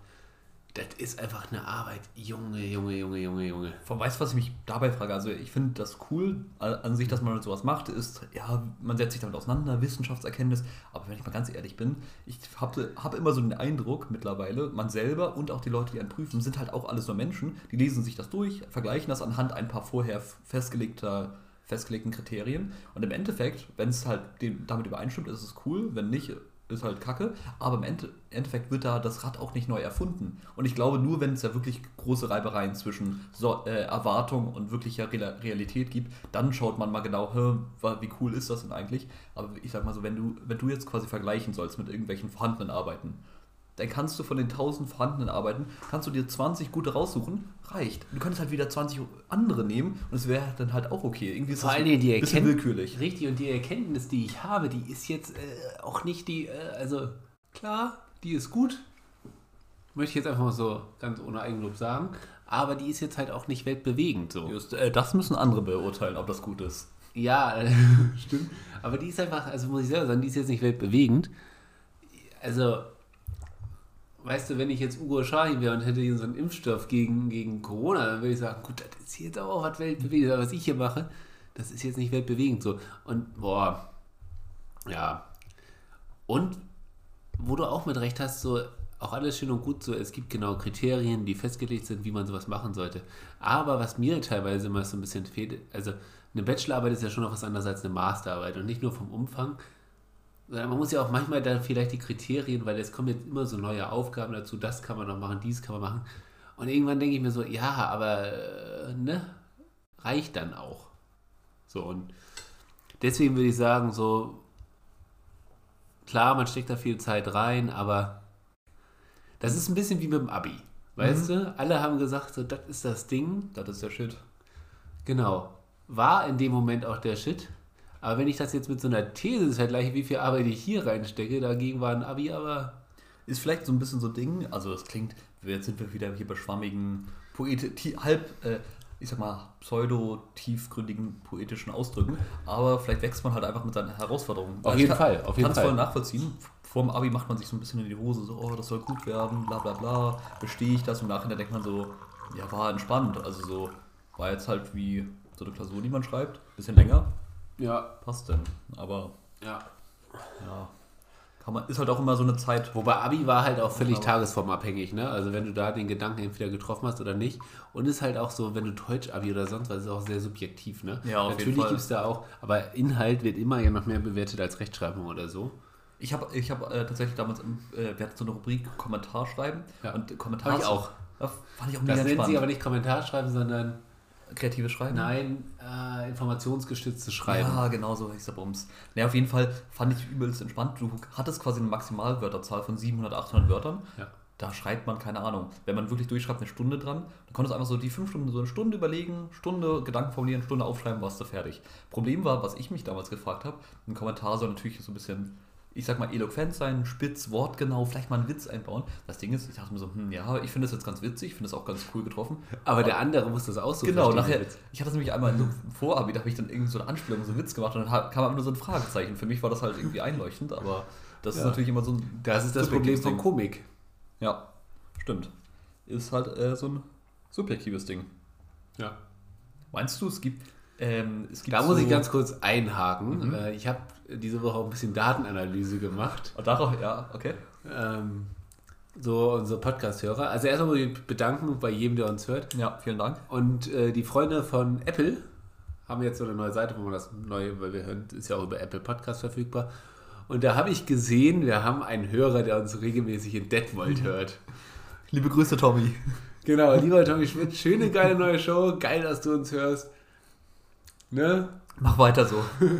Das ist einfach eine Arbeit. Junge, Junge, Junge, Junge, Junge. Von weißt du, was ich mich dabei frage? Also ich finde das cool an an sich, dass man sowas macht, ist, ja, man setzt sich damit auseinander, Wissenschaftserkenntnis, aber wenn ich mal ganz ehrlich bin, ich habe hab immer so den Eindruck mittlerweile, man selber und auch die Leute, die einen prüfen, sind halt auch alles nur Menschen, die lesen sich das durch, vergleichen das anhand ein paar vorher festgelegter, festgelegten Kriterien und im Endeffekt, wenn es halt dem, damit übereinstimmt, ist es cool, wenn nicht, ist halt kacke, aber im Ende, Endeffekt wird da das Rad auch nicht neu erfunden. Und ich glaube, nur wenn es ja wirklich große Reibereien zwischen so, äh, Erwartung und wirklicher Re Realität gibt, dann schaut man mal genau, wie cool ist das denn eigentlich? Aber ich sag mal so, wenn du, wenn du jetzt quasi vergleichen sollst mit irgendwelchen vorhandenen Arbeiten, dann kannst du von den 1000 vorhandenen Arbeiten, kannst du dir 20 gute raussuchen, reicht. Du könntest halt wieder 20 andere nehmen und es wäre dann halt auch okay. Irgendwie ist Vor Dingen die Erkenntnis. willkürlich. Richtig, und die Erkenntnis, die ich habe, die ist jetzt äh, auch nicht die, äh, also klar, die ist gut. Möchte ich jetzt einfach mal so ganz ohne Eigenlob sagen. Aber die ist jetzt halt auch nicht weltbewegend so. Just, äh, das müssen andere beurteilen, ob das gut ist. Ja, <laughs> stimmt. Aber die ist einfach, also muss ich selber sagen, die ist jetzt nicht weltbewegend. Also, weißt du, wenn ich jetzt Ugo Schahin wäre und hätte hier so einen Impfstoff gegen, gegen Corona, dann würde ich sagen, gut, das ist jetzt auch was weltbewegendes. Aber was ich hier mache, das ist jetzt nicht weltbewegend so. Und, boah, ja. Und, wo du auch mit recht hast, so, auch alles schön und gut so, es gibt genau Kriterien, die festgelegt sind, wie man sowas machen sollte. Aber was mir teilweise immer so ein bisschen fehlt, also eine Bachelorarbeit ist ja schon noch was anderes als eine Masterarbeit und nicht nur vom Umfang, sondern man muss ja auch manchmal dann vielleicht die Kriterien, weil es kommen jetzt immer so neue Aufgaben dazu, das kann man noch machen, dies kann man machen. Und irgendwann denke ich mir so, ja, aber äh, ne, reicht dann auch. So und deswegen würde ich sagen, so klar, man steckt da viel Zeit rein, aber das ist ein bisschen wie mit dem Abi. Weißt du, alle haben gesagt, so, das ist das Ding. Das ist der Shit. Genau. War in dem Moment auch der Shit. Aber wenn ich das jetzt mit so einer These vergleiche, wie viel Arbeit ich hier reinstecke, dagegen war ein Abi aber. Ist vielleicht so ein bisschen so ein Ding, also das klingt, jetzt sind wir wieder hier bei schwammigen Poet, halb, äh, ich sag mal, pseudo-tiefgründigen poetischen Ausdrücken, aber vielleicht wächst man halt einfach mit seinen Herausforderungen. Auf Also jeden kann, Fall, auf jeden kann es Fall. voll nachvollziehen. Vor dem Abi macht man sich so ein bisschen in die Hose, so, oh, das soll gut werden, bla bla bla, bestehe ich das? Und im Nachhinein denkt man so, ja, war entspannt. Also so, war jetzt halt wie so eine Klausur, die man schreibt, bisschen länger, Ja. passt denn. Aber ja. ja, kann man, ist halt auch immer so eine Zeit. Wobei Abi war halt auch völlig Aber- tagesformabhängig, ne? Also wenn du da den Gedanken entweder getroffen hast oder nicht. Und ist halt auch so, wenn du Deutsch-Abi oder sonst was, ist auch sehr subjektiv, ne? Ja, auf Natürlich gibt es da auch, aber Inhalt wird immer ja noch mehr bewertet als Rechtschreibung oder so. Ich habe ich hab, äh, tatsächlich damals, im, äh, wir hatten so eine Rubrik Kommentar schreiben Ja. und Kommentar ich auch. Fand ich auch Das mega nennt entspannt. sie aber nicht Kommentar schreiben, sondern Kreatives Schreiben? nein, äh, informationsgestütztes Schreiben. Ja, genau so hieß der Bums. Ne, auf jeden Fall fand ich übelst entspannt. Du hattest quasi eine Maximalwörterzahl von 700, 800 Wörtern. Ja. Da schreibt man, keine Ahnung, wenn man wirklich durchschreibt, eine Stunde dran, dann konntest du einfach so die fünf Stunden, so eine Stunde überlegen, Stunde Gedanken formulieren, Stunde aufschreiben, warst du fertig. Problem war, was ich mich damals gefragt habe, ein Kommentar soll natürlich so ein bisschen, ich sag mal, eloquent sein, spitz, wortgenau, vielleicht mal einen Witz einbauen. Das Ding ist, ich dachte mir so, hm, ja, ich finde das jetzt ganz witzig, ich finde das auch ganz cool getroffen. Aber der andere muss das auch so Genau, nachher, ich hatte das nämlich einmal in so einem Vorabi, da habe ich dann irgend so eine Anspielung, so einen Witz gemacht und dann kam einfach nur so ein Fragezeichen. Für mich war das halt irgendwie einleuchtend, aber das ist Ja. natürlich immer so ein. Das ist das Problem von. Komik. Ja, stimmt. Ist halt äh, so ein subjektives Ding. Ja. Meinst du, es gibt. Ähm, es gibt Da muss so, ich ganz kurz einhaken. Mhm. Äh, Ich habe diese Woche auch ein bisschen Datenanalyse gemacht. Ah, Darauf, ja, okay. Ähm, so unsere Podcast-Hörer. Also erstmal muss ich bedanken bei jedem, der uns hört. Ja, vielen Dank. Und äh, die Freunde von Apple haben jetzt so eine neue Seite, wo man das neue, weil wir hören, ist ja auch über Apple Podcast verfügbar. Und da habe ich gesehen, wir haben einen Hörer, der uns regelmäßig in Detmold hört. Liebe Grüße, Tommy. Genau, lieber Tommy Schmidt, schöne geile neue Show, geil, dass du uns hörst. Ne? Mach weiter so. <laughs>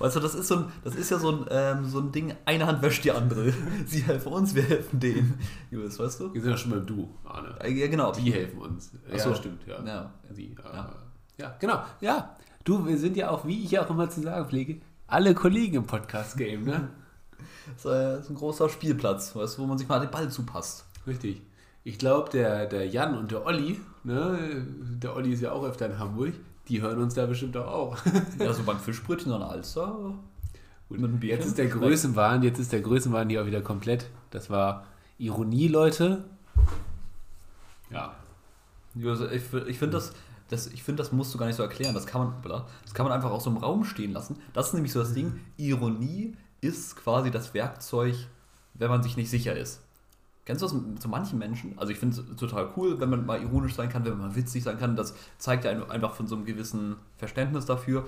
Weißt du, das ist, so ein, das ist ja so ein, ähm, so ein Ding, eine Hand wäscht die andere. <laughs> Sie helfen uns, wir helfen denen. Julius, weißt du? Wir sind ja schon beim Du, Arne. Äh, Ja, genau. Die helfen uns. Ach so. stimmt, ja. Ja. Sie, äh, Ja. ja. genau. Ja, du, wir sind ja auch, wie ich auch immer zu sagen pflege, alle Kollegen im Podcast-Game, ne? <laughs> Das ist, äh, ist ein großer Spielplatz, weißt du, wo man sich mal den Ball zupasst. Richtig. Ich glaube, der, der Jan und der Olli, ne, der Olli ist ja auch öfter in Hamburg, die hören uns da bestimmt auch. Ja, so beim Fischbrötchen und Alster. Mit einem Bierchen. Jetzt ist der Größenwahn, jetzt ist der Größenwahn hier auch wieder komplett. Das war Ironie, Leute. Ja. Ich ich finde das, das, ich finde, das musst du gar nicht so erklären. Das kann man, das kann man einfach auch so im Raum stehen lassen. Das ist nämlich so das Ding. Ironie ist quasi das Werkzeug, wenn man sich nicht sicher ist. Kennst du das zu manchen Menschen? Also ich finde es total cool, wenn man mal ironisch sein kann, wenn man mal witzig sein kann. Das zeigt ja ein- einfach von so einem gewissen Verständnis dafür.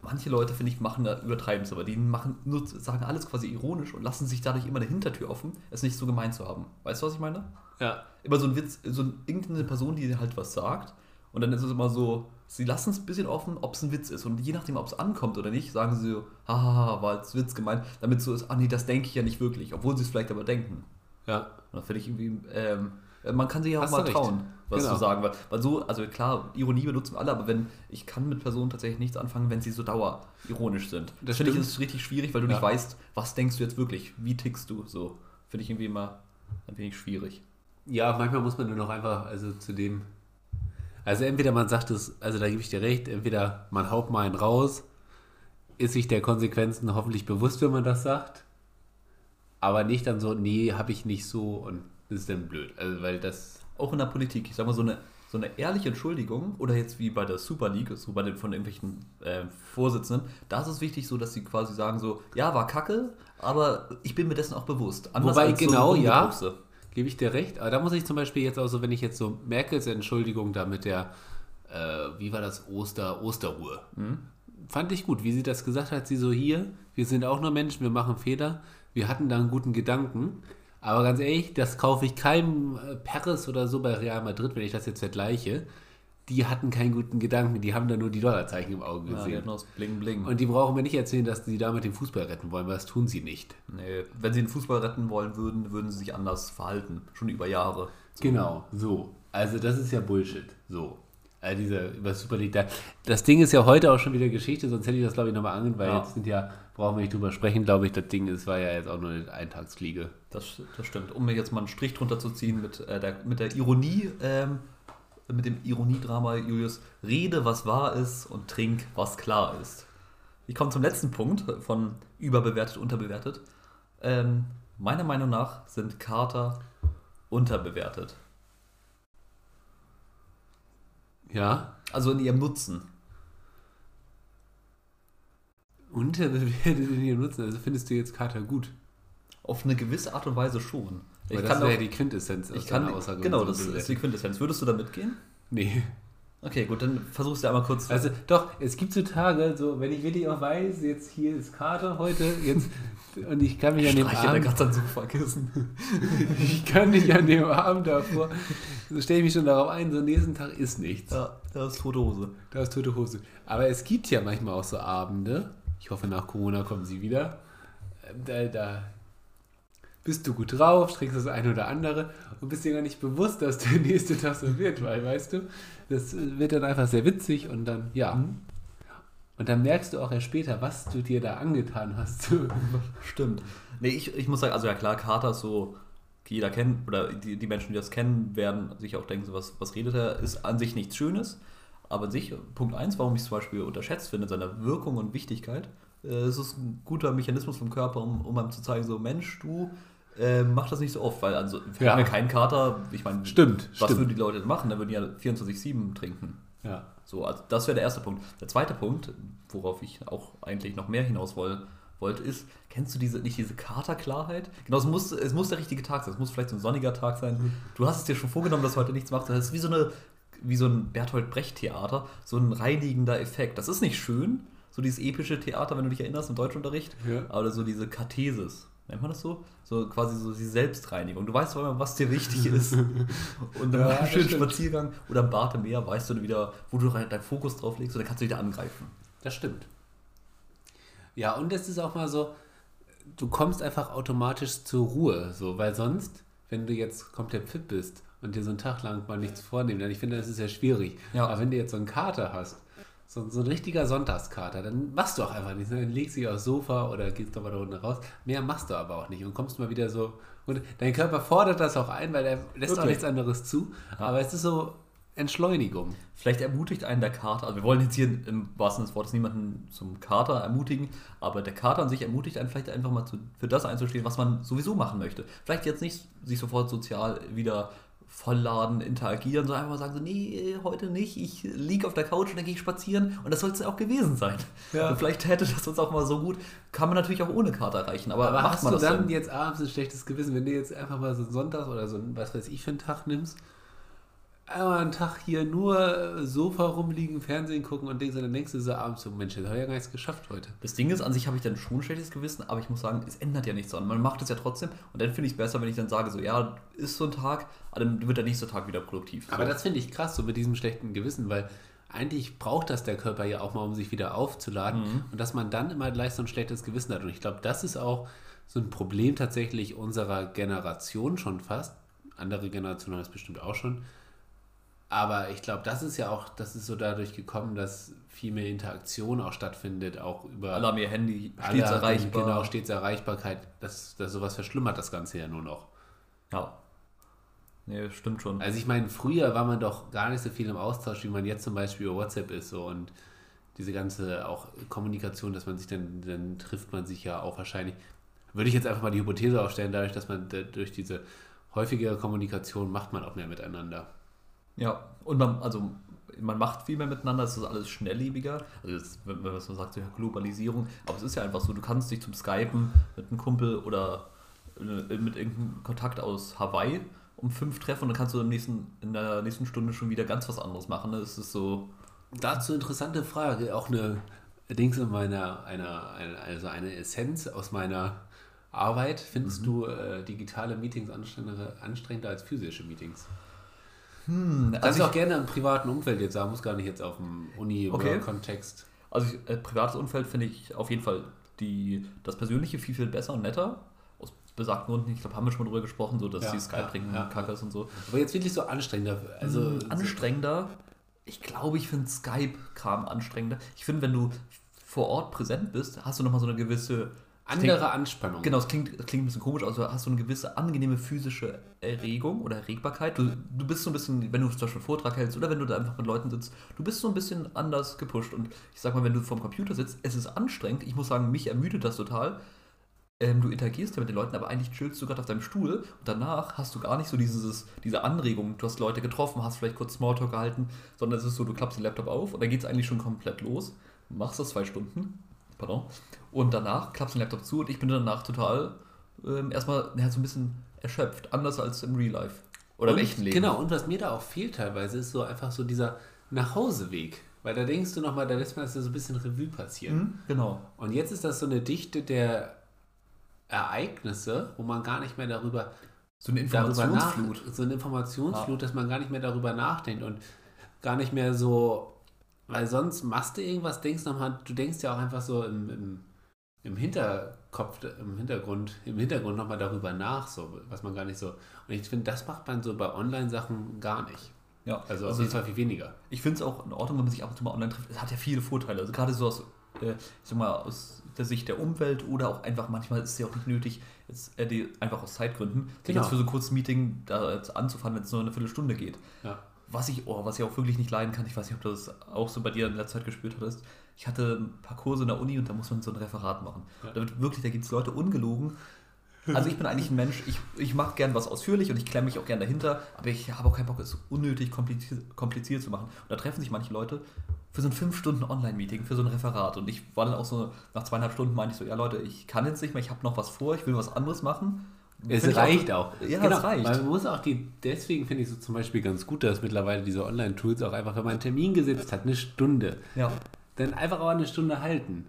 Manche Leute, finde ich, machen da übertreiben es, aber die machen nur, sagen alles quasi ironisch und lassen sich dadurch immer eine Hintertür offen, es nicht so gemeint zu haben. Weißt du, was ich meine? Ja. immer so ein Witz, so ein, irgendeine Person, die halt was sagt. Und dann ist es immer so, sie lassen es ein bisschen offen, ob es ein Witz ist. Und je nachdem, ob es ankommt oder nicht, sagen sie so, haha, war als Witz gemeint, damit so ist, ah nee, das denke ich ja nicht wirklich, obwohl sie es vielleicht aber denken. Ja. Und das finde ich irgendwie, ähm, man kann sich ja auch Hast mal trauen, was Genau. zu sagen. Weil, weil so, also klar, Ironie benutzen wir alle, aber wenn, ich kann mit Personen tatsächlich nichts anfangen, wenn sie so dauerironisch sind. Das finde ich ist richtig schwierig, weil du Ja. nicht weißt, was denkst du jetzt wirklich, wie tickst du, so. Finde ich irgendwie immer ein wenig schwierig. Ja, manchmal muss man nur noch einfach, also zu dem. Also entweder man sagt es, also da gebe ich dir recht, entweder man haut mal einen raus, ist sich der Konsequenzen hoffentlich bewusst, wenn man das sagt, aber nicht dann so, nee, habe ich nicht so und das ist dann blöd. Also weil das, auch in der Politik, ich sag mal, so eine, so eine ehrliche Entschuldigung oder jetzt wie bei der Super League, so bei den von irgendwelchen äh, Vorsitzenden, da ist es wichtig so, dass sie quasi sagen so, ja, war kacke, aber ich bin mir dessen auch bewusst. Wobei, als genau, ein ja. Gebe ich dir recht, aber da muss ich zum Beispiel jetzt auch so, wenn ich jetzt so Merkels Entschuldigung da mit der, äh, wie war das, Oster, Osterruhe, fand ich gut, wie sie das gesagt hat, sie so hier, wir sind auch nur Menschen, wir machen Fehler, wir hatten da einen guten Gedanken, aber ganz ehrlich, das kaufe ich keinem äh, Paris oder so bei Real Madrid, wenn ich das jetzt vergleiche, die hatten keinen guten Gedanken, die haben da nur die Dollarzeichen im Auge Ja, die gesehen. hatten Bling Bling. Und die brauchen mir nicht erzählen, dass sie damit den Fußball retten wollen, weil das tun sie nicht. nee, wenn sie den Fußball retten wollen würden, würden sie sich anders verhalten. Schon über Jahre. Genau, so. Also das ist ja Bullshit. So. Also dieser über Super League. Da. Das Ding ist ja heute auch schon wieder Geschichte, sonst hätte ich das, glaube ich, nochmal angenommen, weil Ja. jetzt sind ja, brauchen wir nicht drüber sprechen, glaube ich, das Ding ist, war ja jetzt auch nur eine Eintagsfliege. Das, das stimmt. Um mir jetzt mal einen Strich drunter zu ziehen mit, äh, der, mit der Ironie, ähm, mit dem Ironiedrama, Julius, rede, was wahr ist und trink, was klar ist. Ich komme zum letzten Punkt von überbewertet, unterbewertet. Ähm, meiner Meinung nach sind Kater unterbewertet. Ja. Also in ihrem Nutzen. Unterbewertet <laughs> in ihrem Nutzen. Also findest du jetzt Kater gut? Auf eine gewisse Art und Weise schon. Ich das wäre ja die Quintessenz ich kann, Aussage. Genau, das ist die Quintessenz. Würdest du da mitgehen? Nee. Okay, gut, dann versuchst du einmal kurz. Also doch, es gibt so Tage, so wenn ich wirklich auch weiß, jetzt hier ist Kater heute, jetzt und ich kann mich an dem Abend gerade dann so vergessen. <laughs> ich kann mich an dem Abend davor, so stelle ich mich schon darauf ein, so nächsten Tag ist nichts. Ja, da ist tote Hose. Da ist tote Hose. Aber es gibt ja manchmal auch so Abende. Ich hoffe, nach Corona kommen sie wieder. Da, da bist du gut drauf, trinkst das eine oder andere und bist dir gar nicht bewusst, dass der <laughs> nächste Tag so wird, weil, weißt du, das wird dann einfach sehr witzig und dann, ja. Mhm. Und dann merkst du auch erst später, was du dir da angetan hast. <laughs> Stimmt. Nee, ich, ich muss sagen, also ja klar, Kater ist so, jeder kennt, oder die, die Menschen, die das kennen, werden sich auch denken, so, was, was redet er, ist an sich nichts Schönes. Aber an sich, Punkt 1, warum ich es zum Beispiel unterschätzt finde, seiner Wirkung und Wichtigkeit, äh, es ist ein guter Mechanismus vom Körper, um, um einem zu zeigen, so Mensch, du äh, macht das nicht so oft, weil also wir ja. haben ja keinen Kater. Ich meine, stimmt. Was stimmt. würden die Leute denn machen? Da würden die ja 24-7 trinken. Ja. So, also das wäre der erste Punkt. Der zweite Punkt, worauf ich auch eigentlich noch mehr hinaus woll, wollte, ist, kennst du diese, nicht diese Katerklarheit? Genau, es muss, es muss der richtige Tag sein. Es muss vielleicht so ein sonniger Tag sein. Mhm. Du hast es dir schon vorgenommen, dass du heute nichts machst. Das ist wie so eine wie so ein Bertolt Brecht Theater, so ein reinigender Effekt. Das ist nicht schön, so dieses epische Theater, wenn du dich erinnerst im Deutschunterricht, ja. aber so diese Kathesis nennt man das so? So quasi so die Selbstreinigung. Du weißt immer, was dir wichtig ist. <laughs> Und dann ja, schönen Spaziergang oder im Bad im Meer weißt du wieder, wo du deinen Fokus drauf legst und dann kannst du wieder angreifen. Das stimmt. Ja, und es ist auch mal so, du kommst einfach automatisch zur Ruhe, so, weil sonst, wenn du jetzt komplett fit bist und dir so einen Tag lang mal nichts vornehmen, dann ich finde, das ist ja schwierig. Ja. Aber wenn du jetzt so einen Kater hast, so, so ein richtiger Sonntagskater, dann machst du auch einfach nichts. Dann legst du dich aufs Sofa oder gehst doch mal da unten raus. Mehr machst du aber auch nicht und kommst mal wieder so. Und dein Körper fordert das auch ein, weil er lässt Wirklich? auch nichts anderes zu. Aber es ist so Entschleunigung. Vielleicht ermutigt einen der Kater, also wir wollen jetzt hier im wahrsten des Wortes niemanden zum Kater ermutigen, aber der Kater an sich ermutigt einen vielleicht einfach mal zu, für das einzustehen, was man sowieso machen möchte. Vielleicht jetzt nicht sich sofort sozial wieder vollladen, interagieren, sondern einfach sagen so, nee, heute nicht, ich liege auf der Couch und dann gehe ich spazieren und das soll es auch gewesen sein. Ja. Und vielleicht hätte das uns auch mal so gut, kann man natürlich auch ohne Karte erreichen, aber, aber macht man du dann denn? jetzt abends ein schlechtes Gewissen, wenn du jetzt einfach mal so einen Sonntag oder so was weiß ich für einen Tag nimmst einmal einen Tag hier nur Sofa rumliegen, Fernsehen gucken und denkst, dann denkst du so abends so, Mensch, das habe ich ja gar nichts geschafft heute. Das Ding ist, an sich habe ich dann schon ein schlechtes Gewissen, aber ich muss sagen, es ändert ja nichts an. Man macht es ja trotzdem und dann finde ich es besser, wenn ich dann sage, so, ja, ist so ein Tag, aber dann wird der nächste Tag wieder produktiv. So. Aber das finde ich krass, so mit diesem schlechten Gewissen, weil eigentlich braucht das der Körper ja auch mal, um sich wieder aufzuladen mhm. und dass man dann immer gleich so ein schlechtes Gewissen hat. Und ich glaube, das ist auch so ein Problem tatsächlich unserer Generation schon fast. Andere Generationen haben es bestimmt auch schon aber ich glaube, das ist ja auch, das ist so dadurch gekommen, dass viel mehr Interaktion auch stattfindet, auch über. Haben ihr Handy stets erreichbar. Genau, stets Erreichbarkeit. Das, das sowas verschlimmert das Ganze ja nur noch. Ja. Nee, stimmt schon. Also ich meine, früher war man doch gar nicht so viel im Austausch, wie man jetzt zum Beispiel über WhatsApp ist so und diese ganze auch Kommunikation, dass man sich dann, dann trifft man sich ja auch wahrscheinlich. Würde ich jetzt einfach mal die Hypothese aufstellen, dadurch, dass man durch diese häufigere Kommunikation macht man auch mehr miteinander. Ja, und man, also man macht viel mehr miteinander, es ist alles schnelllebiger. Also das, wenn man so sagt, so Globalisierung, aber es ist ja einfach so, du kannst dich zum Skypen mit einem Kumpel oder äh, mit irgendeinem Kontakt aus Hawaii um fünf treffen und dann kannst du im nächsten, in der nächsten Stunde schon wieder ganz was anderes machen. Ne? Es ist so. Dazu interessante Frage, auch eine Dings in meiner, einer, also eine Essenz aus meiner Arbeit. Findest mhm. du äh, digitale Meetings anstrengender, anstrengender als physische Meetings? Hm, Kannst also du auch gerne im privaten Umfeld jetzt sagen, muss gar nicht jetzt auf dem Uni-Kontext. Okay. Also ich, äh, privates Umfeld finde ich auf jeden Fall die, das Persönliche viel, viel besser und netter. Aus besagten Gründen, ich glaube, haben wir schon mal drüber gesprochen, so dass ja, die Skype-Ringen ja, ja. kacke ist und so. Aber jetzt wirklich so anstrengender. Also hm, anstrengender? Ich glaube, ich finde Skype-Kram anstrengender. Ich finde, wenn du vor Ort präsent bist, hast du nochmal so eine gewisse Andere klingt- Anspannung. Genau, es klingt, klingt ein bisschen komisch, also hast du eine gewisse angenehme physische Erregung oder Erregbarkeit. Du, du bist so ein bisschen, wenn du zum Beispiel einen Vortrag hältst oder wenn du da einfach mit Leuten sitzt, du bist so ein bisschen anders gepusht. Und ich sag mal, wenn du vorm Computer sitzt, es ist anstrengend. Ich muss sagen, mich ermüdet das total. Ähm, du interagierst ja mit den Leuten, aber eigentlich chillst du gerade auf deinem Stuhl und danach hast du gar nicht so dieses, diese Anregung. Du hast Leute getroffen, hast vielleicht kurz Smalltalk gehalten, sondern es ist so, du klappst den Laptop auf und dann geht es eigentlich schon komplett los. Machst das zwei Stunden, pardon, und danach klappst du den Laptop zu und ich bin danach total ähm, erstmal ja, so ein bisschen erschöpft, anders als im Real Life. Oder im Und- echten Leben. Genau, und was mir da auch fehlt teilweise, ist so einfach so dieser Nachhauseweg. Weil da denkst du nochmal, da lässt man das ja so ein bisschen Revue passieren. Mhm, genau. Und jetzt ist das so eine Dichte der Ereignisse, wo man gar nicht mehr darüber, So eine darüber nach, Informationsflut. so eine Informationsflut, dass man gar nicht mehr darüber nachdenkt und gar nicht mehr so, weil sonst machst du irgendwas, denkst nochmal, du denkst ja auch einfach so im, im, im Hinterkopf, im Hintergrund, im Hintergrund nochmal darüber nach, so, was man gar nicht so. Und ich finde, das macht man so bei Online-Sachen gar nicht. Ja, Also, auf also jeden Fall viel weniger. Ich finde es auch in Ordnung, wenn man sich ab und zu mal online trifft. Es hat ja viele Vorteile. Also gerade so aus, äh, ich sag mal, aus der Sicht der Umwelt oder auch einfach manchmal ist es ja auch nicht nötig, jetzt, äh, die, einfach aus Zeitgründen, Genau. jetzt für so ein kurzes Meeting da jetzt anzufahren, wenn es nur eine Viertelstunde geht. Ja. Was ich, oh, was ich auch wirklich nicht leiden kann, ich weiß nicht, ob du das auch so bei dir in der Zeit gespürt hattest. Ich hatte ein paar Kurse in der Uni und da muss man so ein Referat machen. Ja. Da wird wirklich, da gibt es Leute ungelogen. Also ich bin eigentlich ein Mensch, ich, ich mache gern was ausführlich und ich klemme mich auch gern dahinter, aber ich habe auch keinen Bock, es unnötig kompliziert, kompliziert zu machen. Und da treffen sich manche Leute für so ein 5 Stunden Online-Meeting, für so ein Referat. Und ich war dann auch so, nach zweieinhalb Stunden meinte ich so, ja Leute, ich kann jetzt nicht mehr, ich habe noch was vor, ich will was anderes machen. Es Find ich reicht auch. Ja, genau, es reicht. Man muss auch die, deswegen finde ich so zum Beispiel ganz gut, dass mittlerweile diese Online-Tools auch einfach, wenn man einen Termin gesetzt hat, eine Stunde, Ja, dann einfach auch eine Stunde halten.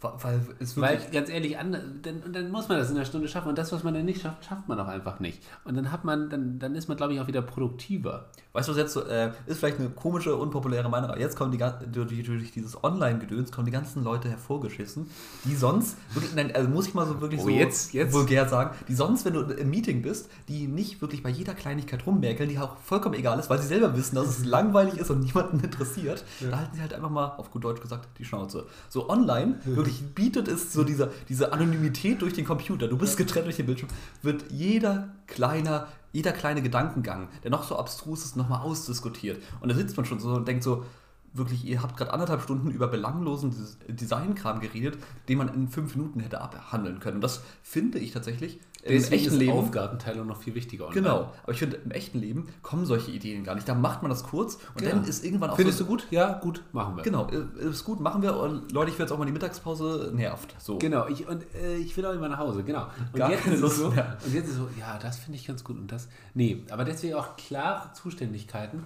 Weil es Weil ganz ehrlich, an, dann, dann muss man das in einer Stunde schaffen und das, was man dann nicht schafft, schafft man auch einfach nicht. Und dann hat man, dann, dann ist man, glaube ich, auch wieder produktiver. Weißt du, was jetzt so, äh, ist vielleicht eine komische, unpopuläre Meinung, aber jetzt kommen die durch, durch dieses Online-Gedöns kommen die ganzen Leute hervorgeschissen, die sonst, wirklich, nein, also muss ich mal so wirklich Oh, so jetzt- jetzt? vulgär sagen, die sonst, wenn du im Meeting bist, die nicht wirklich bei jeder Kleinigkeit rummerkeln, die auch vollkommen egal ist, weil sie selber wissen, dass es <laughs> langweilig ist und niemanden interessiert, da halten sie halt einfach mal, auf gut Deutsch gesagt, die Schnauze. So online, wirklich bietet es so diese, diese Anonymität durch den Computer, du bist getrennt durch den Bildschirm, wird jeder kleiner jeder kleine Gedankengang, der noch so abstrus ist, nochmal ausdiskutiert. Und da sitzt man schon so und denkt so, wirklich, ihr habt gerade anderthalb Stunden über belanglosen Des- Designkram geredet, den man in fünf Minuten hätte abhandeln können. Und das finde ich tatsächlich im Deswegen echten ist Leben. Aufgabenteilung noch viel wichtiger. online. Genau, aber ich finde, im echten Leben kommen solche Ideen gar nicht. Da macht man das kurz und Genau. dann ist irgendwann auch Findest so, du gut? Ja, gut, machen wir. Genau, äh, ist gut, machen wir. Und Leute, ich will jetzt auch mal die Mittagspause nervt. So. Genau, ich, und äh, ich will auch immer nach Hause, genau. Und Gar jetzt keine Lust so, mehr. Und jetzt ist so, ja, das finde ich ganz gut und das. Nee, aber deswegen auch klare Zuständigkeiten.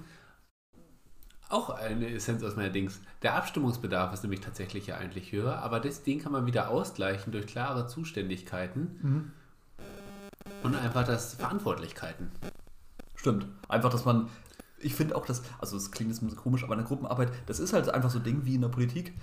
Auch eine Essenz aus meiner Dings. Der Abstimmungsbedarf ist nämlich tatsächlich ja eigentlich höher, aber das, den kann man wieder ausgleichen durch klare Zuständigkeiten Mhm. und einfach das Verantwortlichkeiten. Stimmt. Einfach, dass man. Ich finde auch, dass. Also, es klingt jetzt ein bisschen komisch, aber in der Gruppenarbeit, das ist halt einfach so ein Ding wie in der Politik.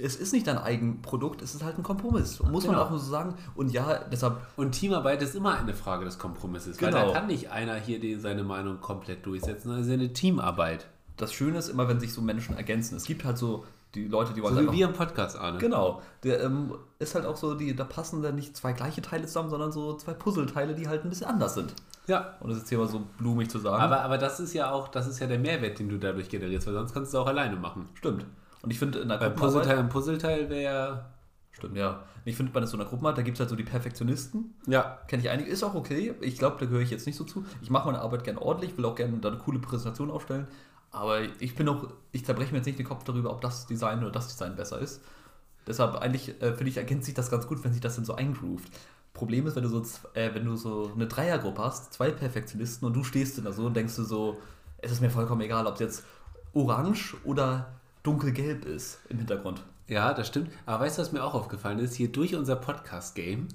Es ist nicht dein Eigenprodukt, es ist halt ein Kompromiss. Muss man Genau. auch nur so sagen. Und ja, deshalb. Und Teamarbeit ist immer eine Frage des Kompromisses, weil Genau. da kann nicht einer hier seine Meinung komplett durchsetzen, sondern es ist eine Teamarbeit. Das Schöne ist immer, wenn sich so Menschen ergänzen. Es gibt halt so die Leute, die wollen So wie einfach. wir im Podcast, Arne. Genau. Der ähm, ist halt auch so, die, da passen dann nicht zwei gleiche Teile zusammen, sondern so zwei Puzzleteile, die halt ein bisschen anders sind. Ja, Und das ist jetzt hier mal so blumig zu sagen. Aber, aber das ist ja auch, das ist ja der Mehrwert, den du dadurch generierst, weil sonst kannst du auch alleine machen. Stimmt. Und ich finde, in der Bei. Puzzleteil und Puzzleteil wäre ja. Stimmt, ja. Ich finde, bei so einer Gruppenarbeit, da gibt es halt so die Perfektionisten. Ja. Kenne ich einige, ist auch okay. Ich glaube, da gehöre ich jetzt nicht so zu. Ich mache meine Arbeit gerne ordentlich, will auch gerne da eine coole Präsentation aufstellen. Aber ich bin auch, ich zerbreche mir jetzt nicht den Kopf darüber, ob das Design oder das Design besser ist. Deshalb eigentlich, äh, finde ich, ergänzt sich das ganz gut, wenn sich das dann so eingroovt. Problem ist, wenn du so, äh, wenn du so eine Dreiergruppe hast, zwei Perfektionisten und du stehst da so und denkst du so, es ist mir vollkommen egal, ob es jetzt orange oder dunkelgelb ist im Hintergrund. Ja, das stimmt. Aber weißt du, was mir auch aufgefallen ist? Hier durch unser Podcast-Game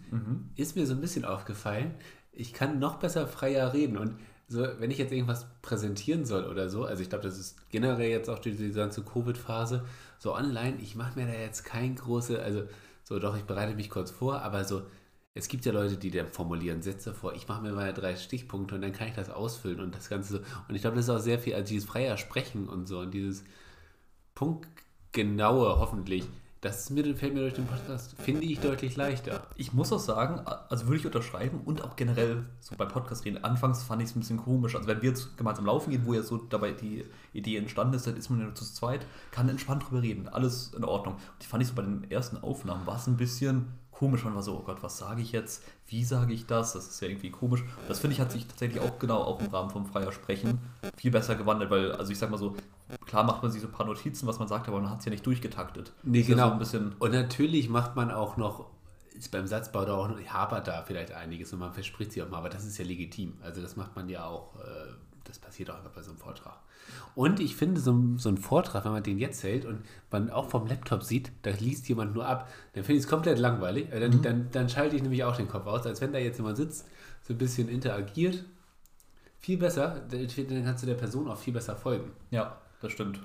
ist mir so ein bisschen aufgefallen, ich kann noch besser freier reden. Und so, wenn ich jetzt irgendwas präsentieren soll oder so, also ich glaube, das ist generell jetzt auch durch die ganze Covid-Phase, so online, ich mache mir da jetzt kein große, also so doch, ich bereite mich kurz vor, aber so, es gibt ja Leute, die dann formulieren Sätze vor. Ich mache mir mal drei Stichpunkte und dann kann ich das ausfüllen und das Ganze so. Und ich glaube, das ist auch sehr viel, also dieses freier Sprechen und so und dieses punktgenaue, hoffentlich, Das fällt mir durch den Podcast, finde ich, deutlich leichter. Ich muss auch sagen, also würde ich unterschreiben und auch generell so bei Podcast reden. Anfangs fand ich es ein bisschen komisch. Also wenn wir jetzt gemeinsam laufen gehen, wo ja so dabei die Idee entstanden ist, dann ist man ja nur zu zweit, kann entspannt drüber reden. Alles in Ordnung. Und ich fand ich so bei den ersten Aufnahmen war es ein bisschen komisch. Man war so, oh Gott, was sage ich jetzt? Wie sage ich das? Das ist ja irgendwie komisch. Das finde ich hat sich tatsächlich auch genau auch im Rahmen vom Freier Sprechen viel besser gewandelt, weil, also ich sag mal so, klar macht man sich so ein paar Notizen, was man sagt, aber man hat es ja nicht durchgetaktet. Nee, ja genau. So ein bisschen, Und natürlich macht man auch noch, ist beim Satzbau da auch noch, hapert da vielleicht einiges und man verspricht sich auch mal, aber das ist ja legitim. Also das macht man ja auch, äh, das passiert auch einfach bei so einem Vortrag. Und ich finde, so, ein- so ein Vortrag, wenn man den jetzt hält und man auch vom Laptop sieht, da liest jemand nur ab, dann finde ich es komplett langweilig. Äh, Dann, dann, dann schalte ich nämlich auch den Kopf aus, als wenn da jetzt jemand sitzt, so ein bisschen interagiert. Viel besser, dann kannst du der Person auch viel besser folgen. ja, das stimmt.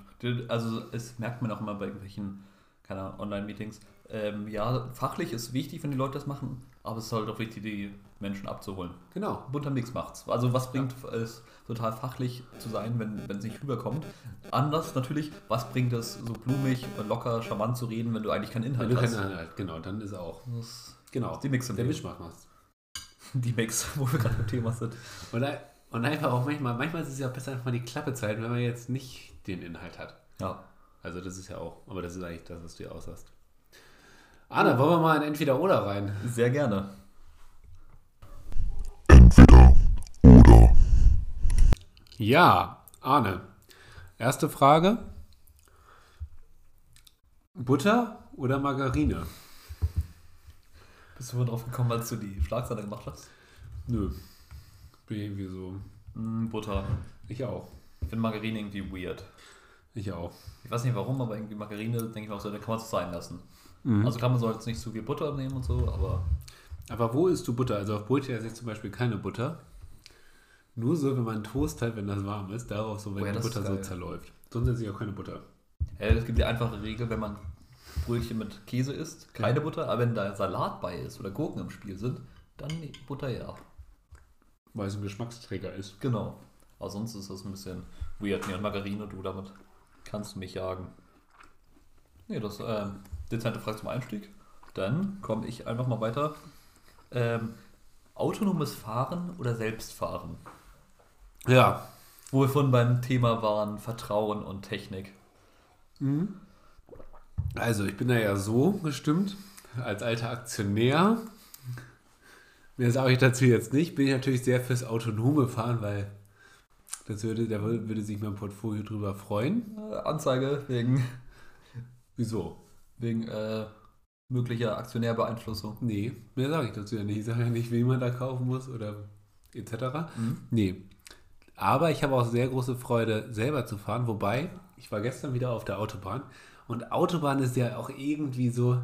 Also es merkt man auch immer bei irgendwelchen, keine Online-Meetings. Ähm, ja, fachlich ist wichtig, wenn die Leute das machen, aber es ist halt auch wichtig, die Menschen abzuholen. Genau. bunter Mix macht's. Also was bringt es, total fachlich zu sein, wenn wenn es nicht rüberkommt? Anders natürlich, was bringt es, so blumig, locker, charmant zu reden, wenn du eigentlich keinen Wenn Inhalt du hast? keinen Anhalt, genau, dann ist auch. Das Genau. ist die Mix im Der Leben. Mischmasch machst. <laughs> Die Mix, wo wir gerade beim Thema sind. Und, und einfach auch manchmal, manchmal ist es ja besser, einfach mal die Klappe zu halten, wenn man jetzt nicht den Inhalt hat. Ja. Also das ist ja auch, aber das ist eigentlich das, was du hier aussagst. Anna, wollen wir mal in entweder oder rein? Sehr gerne. Ja, Arne. Erste Frage. Butter oder Margarine? Bist du wohl drauf gekommen, als du die Schlagzeile gemacht hast? Nö. Bin irgendwie so. Mm, Butter. Ich auch. Ich finde Margarine irgendwie weird. Ich auch. Ich weiß nicht warum, aber irgendwie Margarine, denke ich auch so, da kann man es sein lassen. Mhm. Also klar, man soll jetzt nicht zu viel Butter nehmen und so, aber Aber wo isst du Butter? Also auf Brötchen esse ich zum Beispiel keine Butter. Nur so, wenn man Toast hat, wenn das warm ist, darauf so, wenn Oh ja, die Butter so zerläuft. Sonst esse ich auch keine Butter. Ja, es gibt die einfache Regel, wenn man Brötchen mit Käse isst, keine Butter, aber wenn da Salat bei ist oder Gurken im Spiel sind, dann Butter ja. Weil es ein Geschmacksträger ist. Genau. Aber sonst ist das ein bisschen weird. Nee, und Margarine, du, damit kannst du mich jagen. Nee, das ähm, dezente Frage zum Einstieg. Dann komme ich einfach mal weiter. Ähm, autonomes Fahren oder Selbstfahren? Ja. Wo wir vorhin beim Thema waren, Vertrauen und Technik. Also, ich bin da ja so gestimmt, als alter Aktionär. Mehr sage ich dazu jetzt nicht. Bin ich natürlich sehr fürs autonome Fahren, weil das würde, da würde würde sich mein Portfolio drüber freuen. Äh, Anzeige wegen, Wieso? Wegen äh, möglicher Aktionärbeeinflussung. Nee, mehr sage ich dazu ja nicht. Ich sage ja nicht, wen man da kaufen muss oder etc. Mhm. Nee. Aber ich habe auch sehr große Freude, selber zu fahren. Wobei, ich war gestern wieder auf der Autobahn. Und Autobahn ist ja auch irgendwie so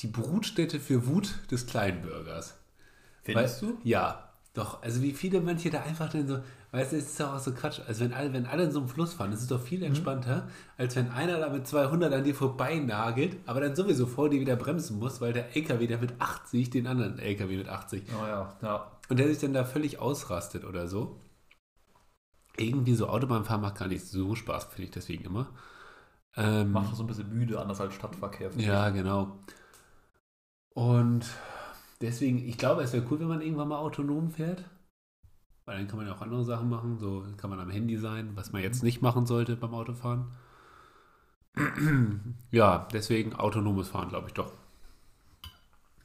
die Brutstätte für Wut des Kleinbürgers. Findest Weil- du? Ja. Doch, also wie viele manche da einfach dann so, weißt du, es ist doch auch so Quatsch. Also wenn alle, wenn alle in so einem Fluss fahren, das ist doch Mhm. viel entspannter, als wenn einer da mit 200 an dir vorbei nagelt, aber dann sowieso vor dir wieder bremsen muss, weil der LKW, der mit 80, den anderen LKW mit 80, Oh ja, ja. und der sich dann da völlig ausrastet oder so. Irgendwie so Autobahnfahren macht gar nicht so Spaß, finde ich deswegen immer. Ähm, Macht so ein bisschen müde, anders als Stadtverkehr. ja, genau. Und deswegen, ich glaube, es wäre cool, wenn man irgendwann mal autonom fährt. Weil dann kann man ja auch andere Sachen machen. So kann man am Handy sein, was man jetzt nicht machen sollte beim Autofahren. <clears throat> ja, deswegen autonomes Fahren, glaube ich doch.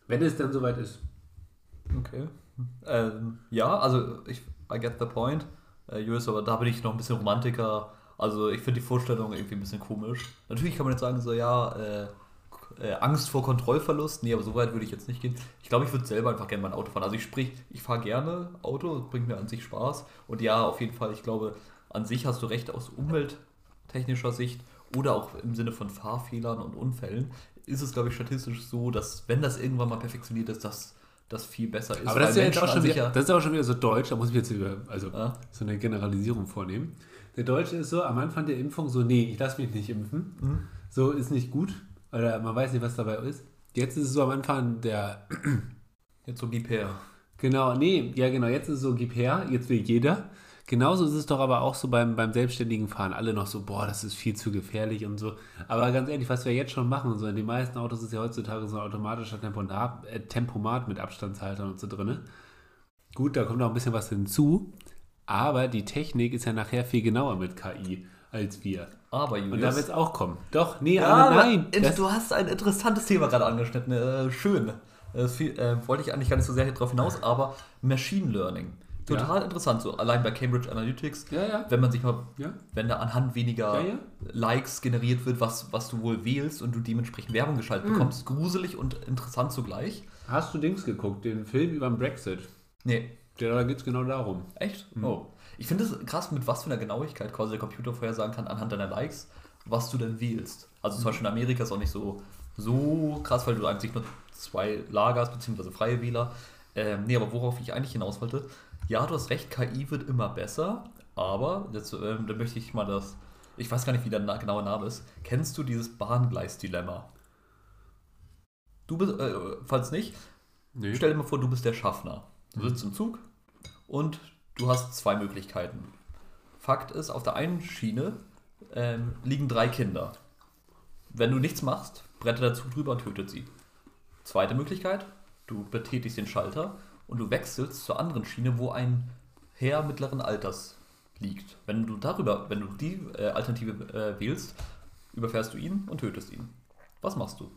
Wenn es dann soweit ist. Okay. Ähm, ja, also ich, I get the point. Äh, Julius, aber da bin ich noch ein bisschen Romantiker. Also ich finde die Vorstellung irgendwie ein bisschen komisch. Natürlich kann man jetzt sagen, so ja, äh, äh, Angst vor Kontrollverlust. Nee, aber so weit würde ich jetzt nicht gehen. Ich glaube, ich würde selber einfach gerne mein Auto fahren. Also ich sprich, ich fahre gerne Auto, bringt mir an sich Spaß. Und ja, auf jeden Fall, ich glaube, an sich hast du recht aus umwelttechnischer Sicht oder auch im Sinne von Fahrfehlern und Unfällen ist es, glaube ich, statistisch so, dass wenn das irgendwann mal perfektioniert ist, dass das viel besser ist. Aber das ist ja jetzt auch schon wieder, das ist auch schon wieder so deutsch, da muss ich jetzt über, also Ja. so eine Generalisierung vornehmen. Der Deutsche ist so, am Anfang der Impfung so, nee, ich lasse mich nicht impfen. Mhm. So ist nicht gut. Oder man weiß nicht, was dabei ist. Jetzt ist es so am Anfang der, <clears throat> Jetzt so gib her. genau, nee, ja genau, jetzt ist es so, gib her, jetzt will jeder. genauso ist es doch aber auch so beim, beim selbstständigen Fahren. Alle noch so, boah, das ist viel zu gefährlich und so. Aber ganz ehrlich, was wir jetzt schon machen, so in den meisten Autos ist ja heutzutage so ein automatischer Tempomat, äh, Tempomat mit Abstandshaltern und so drin. Gut, da kommt noch ein bisschen was hinzu. Aber die Technik ist ja nachher viel genauer mit KI als wir. Aber Und da wird es auch kommen. Doch, nee, Ja, aber aber nein. Das, du hast ein interessantes Thema gerade angeschnitten. Äh, schön. Das viel, äh, wollte ich eigentlich gar nicht so sehr drauf hinaus, aber Machine Learning. Total interessant, so allein bei Cambridge Analytics, ja, ja. wenn man sich mal, Ja. wenn da anhand weniger Ja, ja. Likes generiert wird, was, was du wohl wählst und du dementsprechend Werbung geschaltet Mhm. bekommst, gruselig und interessant zugleich. Hast du Dings geguckt, den Film über den Brexit? Nee, Der, da geht es genau darum. echt? Mhm. Oh. Ich finde es krass, mit was für einer Genauigkeit quasi der Computer vorhersagen kann, anhand deiner Likes, was du denn wählst. Also zum Beispiel in Amerika ist auch nicht so, so krass, weil du eigentlich nur zwei Lager hast, beziehungsweise freie Wähler. Ähm, nee, aber worauf ich eigentlich hinaus wollte, ja, du hast recht, KI wird immer besser, aber jetzt ähm, da möchte ich mal das, ich weiß gar nicht, wie der na genaue Name ist. Kennst du dieses Bahngleis-Dilemma? Du bist, äh, falls nicht, Nee. Stell dir mal vor, du bist der Schaffner. Du sitzt im Zug und du hast zwei Möglichkeiten. Fakt ist, auf der einen Schiene ähm, liegen drei Kinder. Wenn du nichts machst, brettet der Zug drüber und tötet sie. Zweite Möglichkeit, du betätigst den Schalter und du wechselst zur anderen Schiene, wo ein Herr mittleren Alters liegt. Wenn du darüber, wenn du die äh, Alternative äh, wählst, überfährst du ihn und tötest ihn. Was machst du?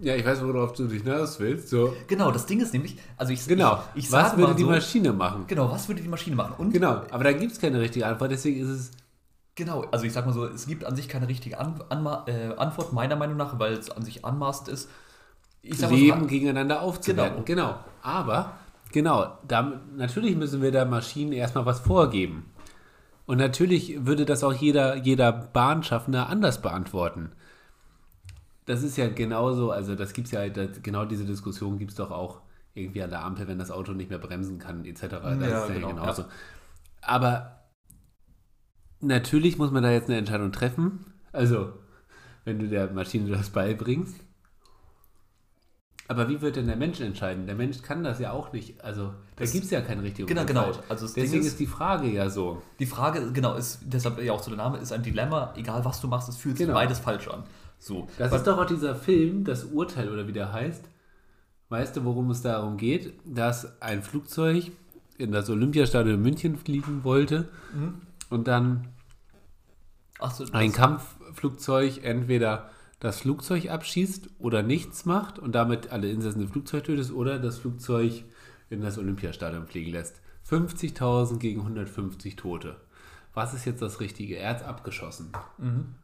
Ja, ich weiß, worauf du dich hinaus willst. So. Genau, das Ding ist nämlich, also ich, Genau. ich, ich Was würde die so, Maschine machen? Genau, was würde die Maschine machen? Und Genau, aber da gibt es keine richtige Antwort, deswegen ist es. genau, also ich sag mal so, es gibt an sich keine richtige an, Anma äh, Antwort, meiner Meinung nach, weil es an sich anmaßend ist. Ich sag Leben so, gegeneinander aufzuwerten. Genau. Aber, genau, da, natürlich müssen wir der Maschinen erstmal was vorgeben. Und natürlich würde das auch jeder, jeder Bahnschaffner anders beantworten. Das ist ja genauso, also das gibt es ja, das, genau diese Diskussion gibt es doch auch irgendwie an der Ampel, wenn das Auto nicht mehr bremsen kann, etc. Das Ja, ist ja genau, genauso. Aber natürlich muss man da jetzt eine Entscheidung treffen. Also, wenn du der Maschine das beibringst. Aber wie wird denn der Mensch entscheiden? Der Mensch kann das ja auch nicht. Also, da gibt es ja kein richtig und Genau, kein genau. Also Deswegen ist- ist die Frage ja so. die Frage, genau, ist deshalb ja auch so der Name, ist ein Dilemma, egal was du machst, es fühlt sich Genau. beides falsch an. So. Das Was- ist doch auch dieser Film, das Urteil oder wie der heißt. Weißt du, worum es darum geht? Dass ein Flugzeug in das Olympiastadion in München fliegen wollte Mhm. und dann so, ein Kampfflugzeug entweder das Flugzeug abschießt oder nichts macht und damit alle Insassen des Flugzeugs tötet oder das Flugzeug in das Olympiastadion fliegen lässt. 50.000 gegen 150 Tote. Was ist jetzt das Richtige? Er hat abgeschossen. Mhm.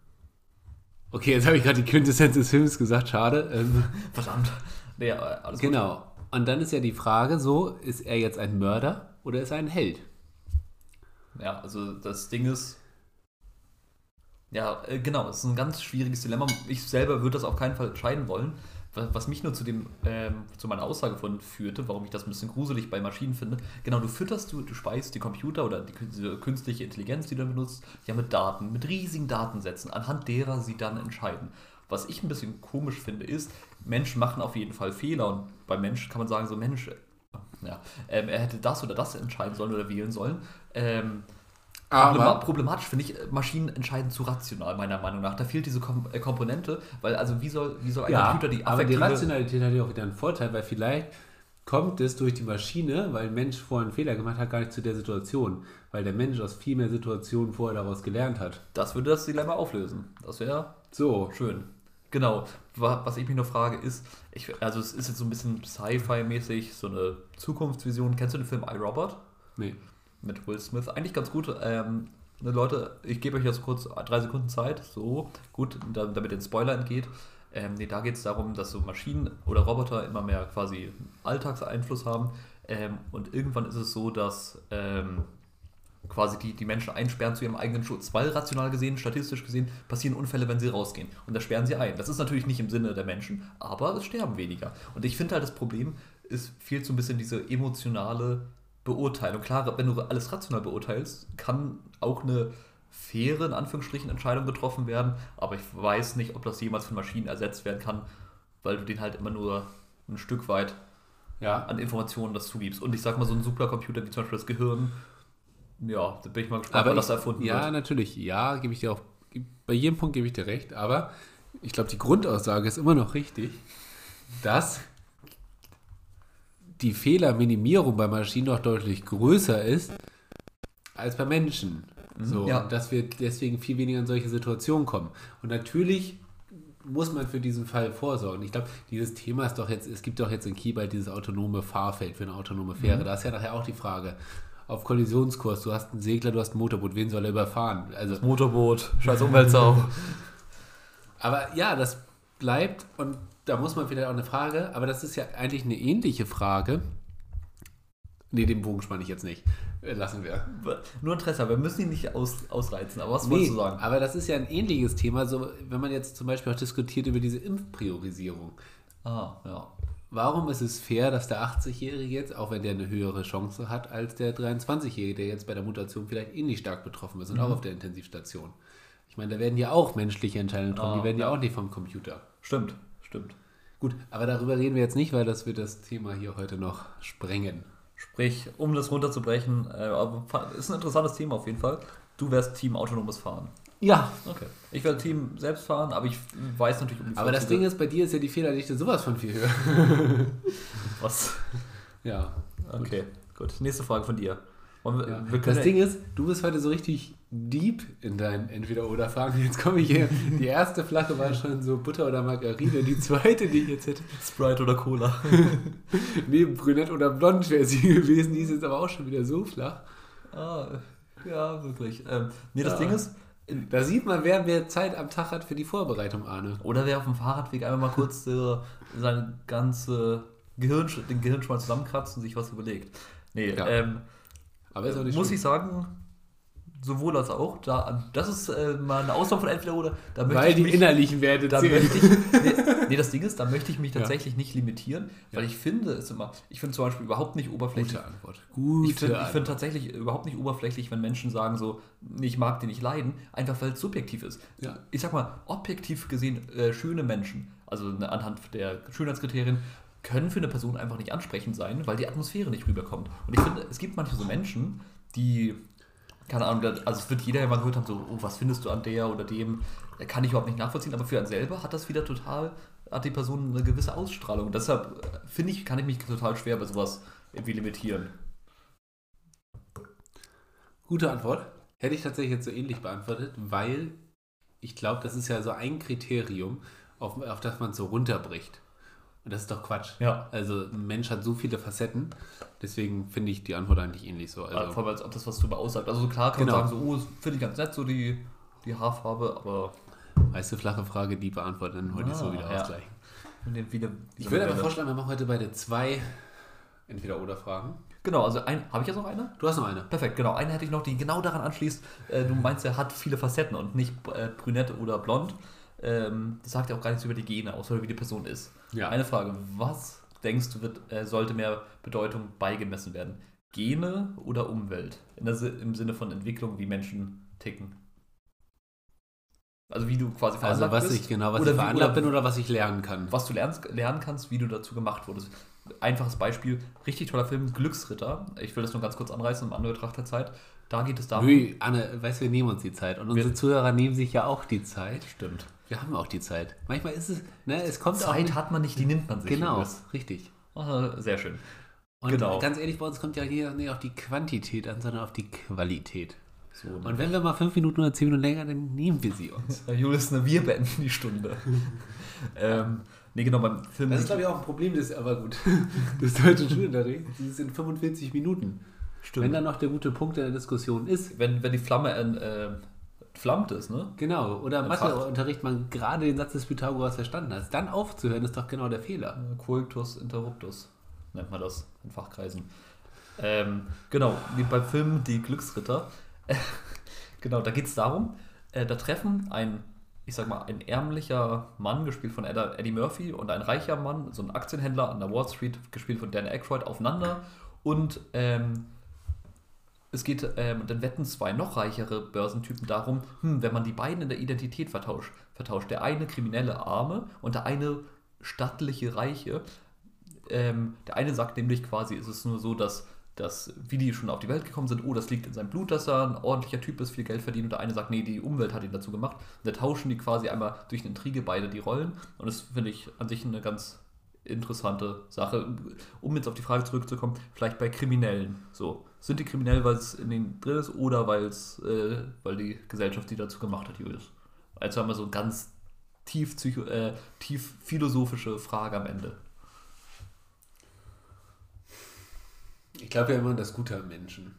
Okay, jetzt habe ich gerade die Quintessenz des Films gesagt, schade. Ähm, Verdammt. Nee, alles gut. genau. Und dann ist ja die Frage so, ist er jetzt ein Mörder oder ist er ein Held? Ja, also das Ding ist. Ja, äh, genau, es ist ein ganz schwieriges Dilemma. Ich selber würde das auf keinen Fall entscheiden wollen. Wa- Was mich nur zu dem, ähm, zu meiner Aussage von führte, warum ich das ein bisschen gruselig bei Maschinen finde. Genau, du fütterst, du, du speist die Computer oder die diese künstliche Intelligenz, die du benutzt, ja mit Daten, mit riesigen Datensätzen, anhand derer sie dann entscheiden. Was ich ein bisschen komisch finde, ist, Menschen machen auf jeden Fall Fehler und bei Menschen kann man sagen, so Mensch, äh, ja, ähm, er hätte das oder das entscheiden sollen oder wählen sollen. Ähm, Aber, problematisch finde ich, äh, Maschinen entscheiden zu rational, meiner Meinung nach. Da fehlt diese Kom äh, Komponente, weil also wie soll, wie soll ein ja, Computer die aber die. Rationalität hat ja auch wieder einen Vorteil, weil vielleicht kommt es durch die Maschine, weil ein Mensch vorher einen Fehler gemacht hat, gar nicht zu der Situation, weil der Mensch aus viel mehr Situationen vorher daraus gelernt hat. das würde das Dilemma auflösen. Das wäre So, schön. Genau. Wa- Was ich mich noch frage ist, ich, also es ist jetzt so ein bisschen Sci-Fi-mäßig, so eine Zukunftsvision. Kennst du den Film iRobot? nee. Mit Will Smith. Eigentlich ganz gut. Ähm, ne, Leute, ich gebe euch jetzt kurz drei Sekunden Zeit. So, gut, da- damit den Spoiler entgeht. Ähm, nee, da geht es darum, dass so Maschinen oder Roboter immer mehr quasi Alltagseinfluss haben. Ähm, und irgendwann ist es so, dass ähm, quasi die, die Menschen einsperren zu ihrem eigenen Schutz. Weil rational gesehen, statistisch gesehen, passieren Unfälle, wenn sie rausgehen. Und da sperren sie ein. Das ist natürlich nicht im Sinne der Menschen, aber es sterben weniger. Und ich finde halt, das Problem ist, fehlt so ein bisschen diese emotionale Beurteilung. Klar, wenn du alles rational beurteilst, kann auch eine faire, in Anführungsstrichen, Entscheidung getroffen werden. Aber ich weiß nicht, ob das jemals von Maschinen ersetzt werden kann, weil du den halt immer nur ein Stück weit Ja. an Informationen das zugibst. Und ich sag mal, so ein Supercomputer wie zum Beispiel das Gehirn, ja, da bin ich mal gespannt, wann das erfunden ja, wird. natürlich. Ja, gebe ich dir auch. Bei jedem Punkt gebe ich dir recht. Aber ich glaube, die Grundaussage ist immer noch richtig, dass die Fehlerminimierung bei Maschinen doch deutlich größer ist als bei Menschen. So, ja. dass wir deswegen viel weniger in solche Situationen kommen. Und natürlich muss man für diesen Fall vorsorgen. Ich glaube, dieses Thema ist doch jetzt, es gibt doch jetzt in Kiel bald dieses autonome Fahrfeld für eine autonome Fähre. Da ist ja nachher auch die Frage, auf Kollisionskurs, du hast einen Segler, du hast ein Motorboot, wen soll er überfahren? Also, Motorboot, scheiß Umweltsau. <laughs> aber ja, das bleibt und da muss man vielleicht auch eine Frage, aber das ist ja eigentlich eine ähnliche Frage. Nee, den Bogen spanne ich jetzt nicht. Äh, Lassen wir. Nur Interesse, wir müssen ihn nicht aus, ausreizen. Aber was Nee, wolltest du sagen? aber das ist ja ein ähnliches Thema, so wenn man jetzt zum Beispiel auch diskutiert über diese Impfpriorisierung. Ah, ja. Warum ist es fair, dass der 80-Jährige jetzt, auch wenn der eine höhere Chance hat als der 23-Jährige, der jetzt bei der Mutation vielleicht ähnlich stark betroffen ist und Mhm. auch auf der Intensivstation? Ich meine, da werden ja auch menschliche Entscheidungen getroffen, Ah, die werden ja ja. auch nicht vom Computer. Stimmt, stimmt. Gut, aber darüber reden wir jetzt nicht, weil das wird das Thema hier heute noch sprengen. Sprich, um das runterzubrechen, äh, ist ein interessantes Thema auf jeden Fall. Du wärst Team autonomes Fahren. Ja. Okay. Ich werde Team selbst fahren, aber ich weiß natürlich um die Aber das Vorzüge. Ding ist, bei dir ist ja die Fehlerdichte sowas von viel höher. <laughs> Was? Ja. Okay, gut. Nächste Frage von dir. Wir, ja. wir Das Ding ist, du bist heute so richtig deep in deinen Entweder-Oder-Fragen. Jetzt komme ich hier. <laughs> Die erste Flache war schon so Butter oder Margarine. Die zweite, die ich jetzt hätte, Sprite oder Cola. <laughs> neben Brünett oder Blond wäre sie gewesen. Die ist jetzt aber auch schon wieder so flach. ah, ja, wirklich. Ähm, nee, das Ja. Ding ist, Da sieht man, wer mehr Zeit am Tag hat für die Vorbereitung, Arne. oder wer auf dem Fahrradweg einfach mal kurz äh, seine ganze Gehirn, den Gehirnschmalz zusammenkratzt und sich was überlegt. Nee, Ja. ähm, Aber ist auch nicht muss schlimm. ich sagen, sowohl als auch. Da, das ist äh, mal eine Ausnahme von entweder oder. Da möchte Weil ich die mich, innerlichen Werte da zählen. möchte ich, <laughs> nee, nee, das Ding ist, da möchte ich mich Ja. tatsächlich nicht limitieren, weil Ja. ich finde es immer, ich finde zum Beispiel überhaupt nicht oberflächlich. Gute Antwort. Gute Ich finde find tatsächlich überhaupt nicht oberflächlich, wenn Menschen sagen so, ich mag den nicht leiden, einfach weil es subjektiv ist. Ja. Ich sag mal, objektiv gesehen äh, schöne Menschen, also ne, anhand der Schönheitskriterien, können für eine Person einfach nicht ansprechend sein, weil die Atmosphäre nicht rüberkommt. Und ich finde, es gibt manche so Menschen, die, keine Ahnung, also es wird jeder mal gehört haben, so, oh, was findest du an der oder dem, kann ich überhaupt nicht nachvollziehen, aber für einen selber hat das wieder total, hat die Person eine gewisse Ausstrahlung. Deshalb äh, finde ich, kann ich mich total schwer bei sowas irgendwie limitieren. Gute Antwort. Hätte ich tatsächlich jetzt so ähnlich beantwortet, weil ich glaube, das ist ja so ein Kriterium, auf, auf das man so runterbricht. Und das ist doch Quatsch. Ja. Also ein Mensch hat so viele Facetten, deswegen finde ich die Antwort eigentlich ähnlich so. Also, vor allem als ob das was drüber aussagt. Also klar kann Genau. man sagen, so, oh, finde ich ganz nett, so die, die Haarfarbe, aber du, flache Frage, die beantwortet, dann wollte ich so Ah, wieder ja. ausgleichen. wieder. Ich würde aber vorschlagen, wir machen heute beide zwei Entweder-Oder-Fragen. Genau, also ein, habe ich jetzt noch eine? Du hast noch eine. Perfekt, genau. Eine hätte ich noch, die genau daran anschließt. Äh, du meinst, er hat viele Facetten und nicht äh, brünett oder blond. Ähm, das sagt ja auch gar nichts über die Gene aus oder wie die Person ist. Ja. Eine Frage: Was denkst du, wird, äh, sollte mehr Bedeutung beigemessen werden? Gene oder Umwelt? In der, Im Sinne von Entwicklung, wie Menschen ticken. Also wie du quasi Also veranlagt was bist. ich genau, was ich wie- veranlagt oder- bin oder was ich lernen kann. was du lernst, lernen kannst, wie du dazu gemacht wurdest. Einfaches Beispiel, richtig toller Film, Glücksritter. Ich will das nur ganz kurz anreißen, um Anbetracht der Zeit. Da geht es darum. Ui, Anne, weißt du, wir nehmen uns die Zeit. Und unsere Zuhörer nehmen sich ja auch die Zeit. Stimmt. Wir haben auch die Zeit. Manchmal ist es, ne, es kommt auch Zeit hat man nicht, die nimmt man sich. Genau, Julius. richtig. Ah, Sehr schön. Und Genau. ganz ehrlich, bei uns kommt ja hier nicht auf die Quantität an, sondern auf die Qualität. So, Und wenn wir mal fünf Minuten oder zehn Minuten länger, dann nehmen wir sie uns. <laughs> Julius, ne, wir beenden die Stunde. <laughs> ähm, nee, genau, beim Film. Das ist, glaube ich, auch ein Problem des, aber gut, des deutschen Schulunterrichts. Die sind 45 Minuten. stimmt. Wenn dann noch der gute Punkt in der Diskussion ist, wenn, wenn die Flamme äh, flammt ist, ne? genau, oder im. Matheunterricht man gerade den Satz des Pythagoras verstanden hat, dann aufzuhören, ist doch genau der Fehler. Äh, Coitus interruptus nennt man das in Fachkreisen. Ähm, genau, wie beim Film Die Glücksritter. <laughs> genau, da geht es darum, äh, da treffen ein, ich sag mal, ein ärmlicher Mann, gespielt von Eddie Murphy, und ein reicher Mann, so ein Aktienhändler an der Wall Street, gespielt von Dan Aykroyd, aufeinander. Und ähm, es geht, ähm, dann wetten zwei noch reichere Börsentypen darum, hm, wenn man die beiden in der Identität vertauscht, vertauscht, der eine kriminelle Arme und der eine stattliche Reiche, ähm, der eine sagt nämlich quasi, ist es nur so, dass, dass, wie die schon auf die Welt gekommen sind, oh, das liegt in seinem Blut, dass er ein ordentlicher Typ ist, viel Geld verdient. Und der eine sagt, nee, die Umwelt hat ihn dazu gemacht. Und da tauschen die quasi einmal durch eine Intrige beide die Rollen. Und das finde ich an sich eine ganz interessante Sache. Um jetzt auf die Frage zurückzukommen, vielleicht bei Kriminellen. So, sind die kriminell, weil es in denen drin ist oder weil es, äh, weil die Gesellschaft sie dazu gemacht hat, Julius? Also haben wir so ganz tief, psycho, äh, tief philosophische Frage am Ende. Ich glaube ja immer an das Gute am Menschen.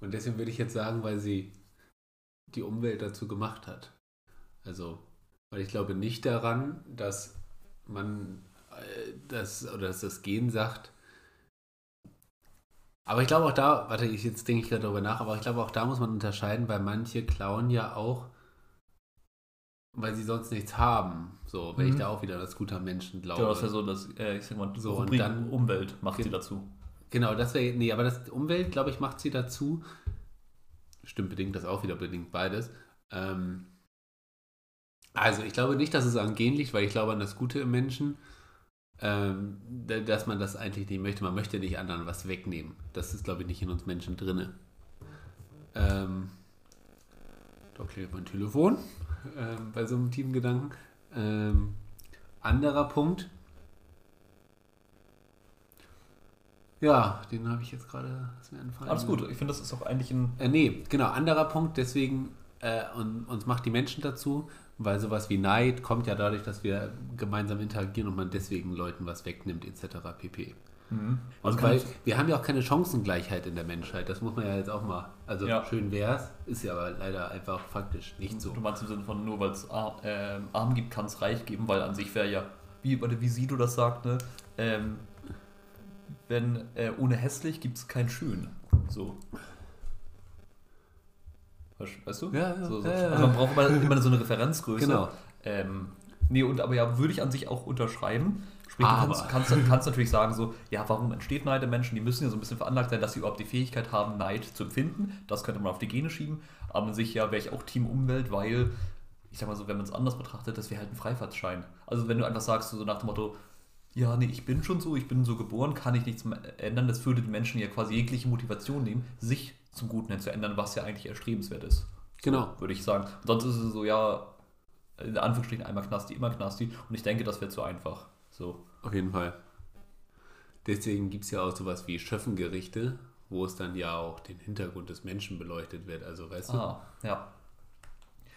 Und deswegen würde ich jetzt sagen, weil sie die Umwelt dazu gemacht hat. Also, weil ich glaube nicht daran, dass man äh, das oder dass das Gen sagt. Aber ich glaube auch da, warte, ich, jetzt denke ich gerade darüber nach, aber ich glaube auch da muss man unterscheiden, weil manche klauen ja auch, weil sie sonst nichts haben. So, wenn Mhm. ich da auch wieder an das Gute am Menschen glaube. Ja, das ist ja so, dass, äh, ich sag mal, So, Rubrik und dann- Umwelt macht sie dazu. Genau, das wäre, nee, aber das Umwelt, glaube ich, macht sie dazu. Stimmt bedingt, das auch wieder bedingt beides. Ähm, also, ich glaube nicht, dass es an Gen liegt, weil ich glaube an das Gute im Menschen, ähm, da- dass man das eigentlich nicht möchte. Man möchte nicht anderen was wegnehmen. Das ist, glaube ich, nicht in uns Menschen drinne. Ähm, da klingelt mein Telefon ähm, bei so einem Teamgedanken. Ähm, anderer Punkt. Ja, den habe ich jetzt gerade. ist mir entfallen. Alles gut, ich finde, das ist auch eigentlich ein. Äh, nee, genau, anderer Punkt, deswegen, äh, und, uns macht die Menschen dazu, weil sowas wie Neid kommt ja dadurch, dass wir gemeinsam interagieren und man deswegen Leuten was wegnimmt, etc. pp. Mhm. Kann weil wir haben ja auch keine Chancengleichheit in der Menschheit, das muss man ja jetzt auch mal, also Ja. schön wär's, ist ja aber leider einfach faktisch nicht so. Du meinst im Sinne von, nur weil es arm, ähm, arm gibt, kann es reich geben, weil an sich wäre ja, wie, wie Sido das sagt, ne? Ähm, wenn äh, ohne hässlich gibt es kein schön. So. Weißt- du? Ja, ja, So, so. ja, ja. Also man braucht immer, immer so eine Referenzgröße. Genau. Ähm, nee, und aber ja, würde ich an sich auch unterschreiben. Sprich, du Aber. kannst, kannst, kannst natürlich sagen, so, ja, warum entsteht Neid in Menschen? Die müssen ja so ein bisschen veranlagt sein, dass sie überhaupt die Fähigkeit haben, Neid zu empfinden. Das könnte man auf die Gene schieben. Aber an sich ja wäre ich auch Team Umwelt, weil, ich sag mal so, wenn man es anders betrachtet, das wäre halt ein Freifahrtschein. Also wenn du einfach sagst, so nach dem Motto, ja, nee, ich bin schon so, ich bin so geboren, kann ich nichts mehr ändern, das würde den Menschen ja quasi jegliche Motivation nehmen, sich zum Guten hin zu ändern, was ja eigentlich erstrebenswert ist Genau. würde ich sagen. Sonst ist es so, ja, in Anführungsstrichen einmal Knasti, immer Knasti. Und ich denke, das wäre zu einfach. So. Auf jeden Fall. Deswegen gibt es ja auch sowas wie Schöffengerichte, wo es dann ja auch den Hintergrund des Menschen beleuchtet wird. Also weißt du? Ah, ja.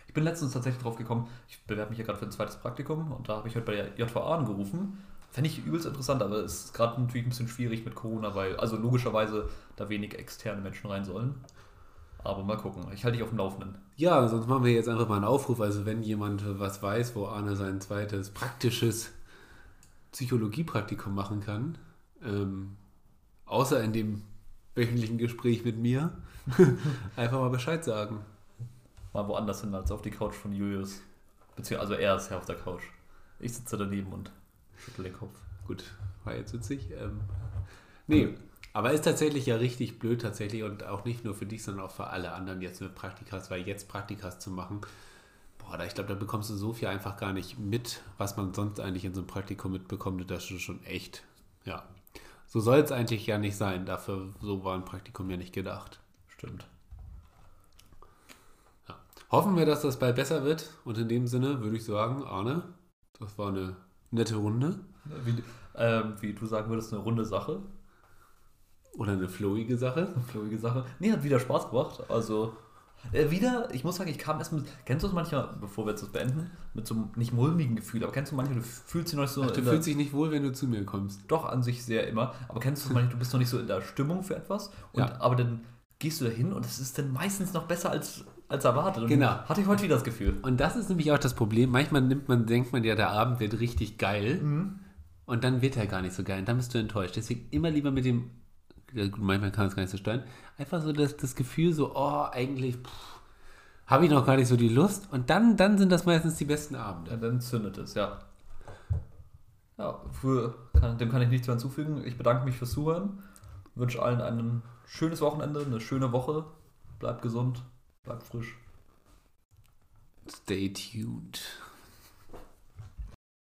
Ich bin letztens tatsächlich drauf gekommen, ich bewerbe mich ja gerade für ein zweites Praktikum und da habe ich heute bei der JVA angerufen. Fände ich übelst interessant, aber es ist gerade natürlich ein bisschen schwierig mit Corona, weil, also logischerweise da wenig externe Menschen rein sollen. Aber mal gucken. Ich halte dich auf dem Laufenden. Ja, sonst machen wir jetzt einfach mal einen Aufruf. Also wenn jemand was weiß, wo Arne sein zweites praktisches Psychologiepraktikum machen kann, ähm, außer in dem wöchentlichen Gespräch mit mir, <laughs> einfach mal Bescheid sagen. Mal woanders hin als auf die Couch von Julius. Beziehungsweise, also er ist ja auf der Couch. Ich sitze daneben und schüttel den Kopf. Gut, war jetzt witzig. Ähm, nee, aber ist tatsächlich ja richtig blöd tatsächlich und auch nicht nur für dich, sondern auch für alle anderen jetzt mit Praktikas, weil jetzt Praktikas zu machen, boah, da, ich glaube, da bekommst du so viel einfach gar nicht mit, was man sonst eigentlich in so einem Praktikum mitbekommt das ist schon echt, ja. So soll es eigentlich ja nicht sein, dafür, so war ein Praktikum ja nicht gedacht. Stimmt. Ja. Hoffen wir, dass das bald besser wird und in dem Sinne würde ich sagen, Arne, das war eine nette Runde Wie, ähm, wie du sagen würdest, eine runde Sache. oder eine flowige Sache. <laughs> Eine flowige Sache. Nee, hat wieder Spaß gemacht. Also, äh, wieder, ich muss sagen, ich kam erst mit. Kennst du das manchmal, bevor wir jetzt das beenden, mit so einem nicht mulmigen Gefühl, aber kennst du manchmal, du fühlst dich noch nicht so. Ach, du fühlst dich nicht wohl, wenn du zu mir kommst. doch an sich sehr immer, aber kennst du manchmal, du bist noch nicht so in der Stimmung für etwas. Und, Ja. Aber dann gehst du da hin und es ist dann meistens noch besser als, als erwartet. Und Genau. Hatte ich heute wieder das Gefühl. Und das ist nämlich auch das Problem. Manchmal nimmt man, denkt man ja, der Abend wird richtig geil. Und dann wird er gar nicht so geil. Und dann bist du enttäuscht. Deswegen immer lieber mit dem, manchmal kann es gar nicht so steuern, einfach so das, das Gefühl so, oh, eigentlich habe ich noch gar nicht so die Lust. Und dann, dann sind das meistens die besten Abende. Ja, dann zündet es, ja. Ja, für, kann, dem kann ich nichts mehr hinzufügen. Ich bedanke mich fürs Zuhören. Wünsche allen ein schönes Wochenende, eine schöne Woche. Bleibt gesund, bleibt frisch. Stay tuned.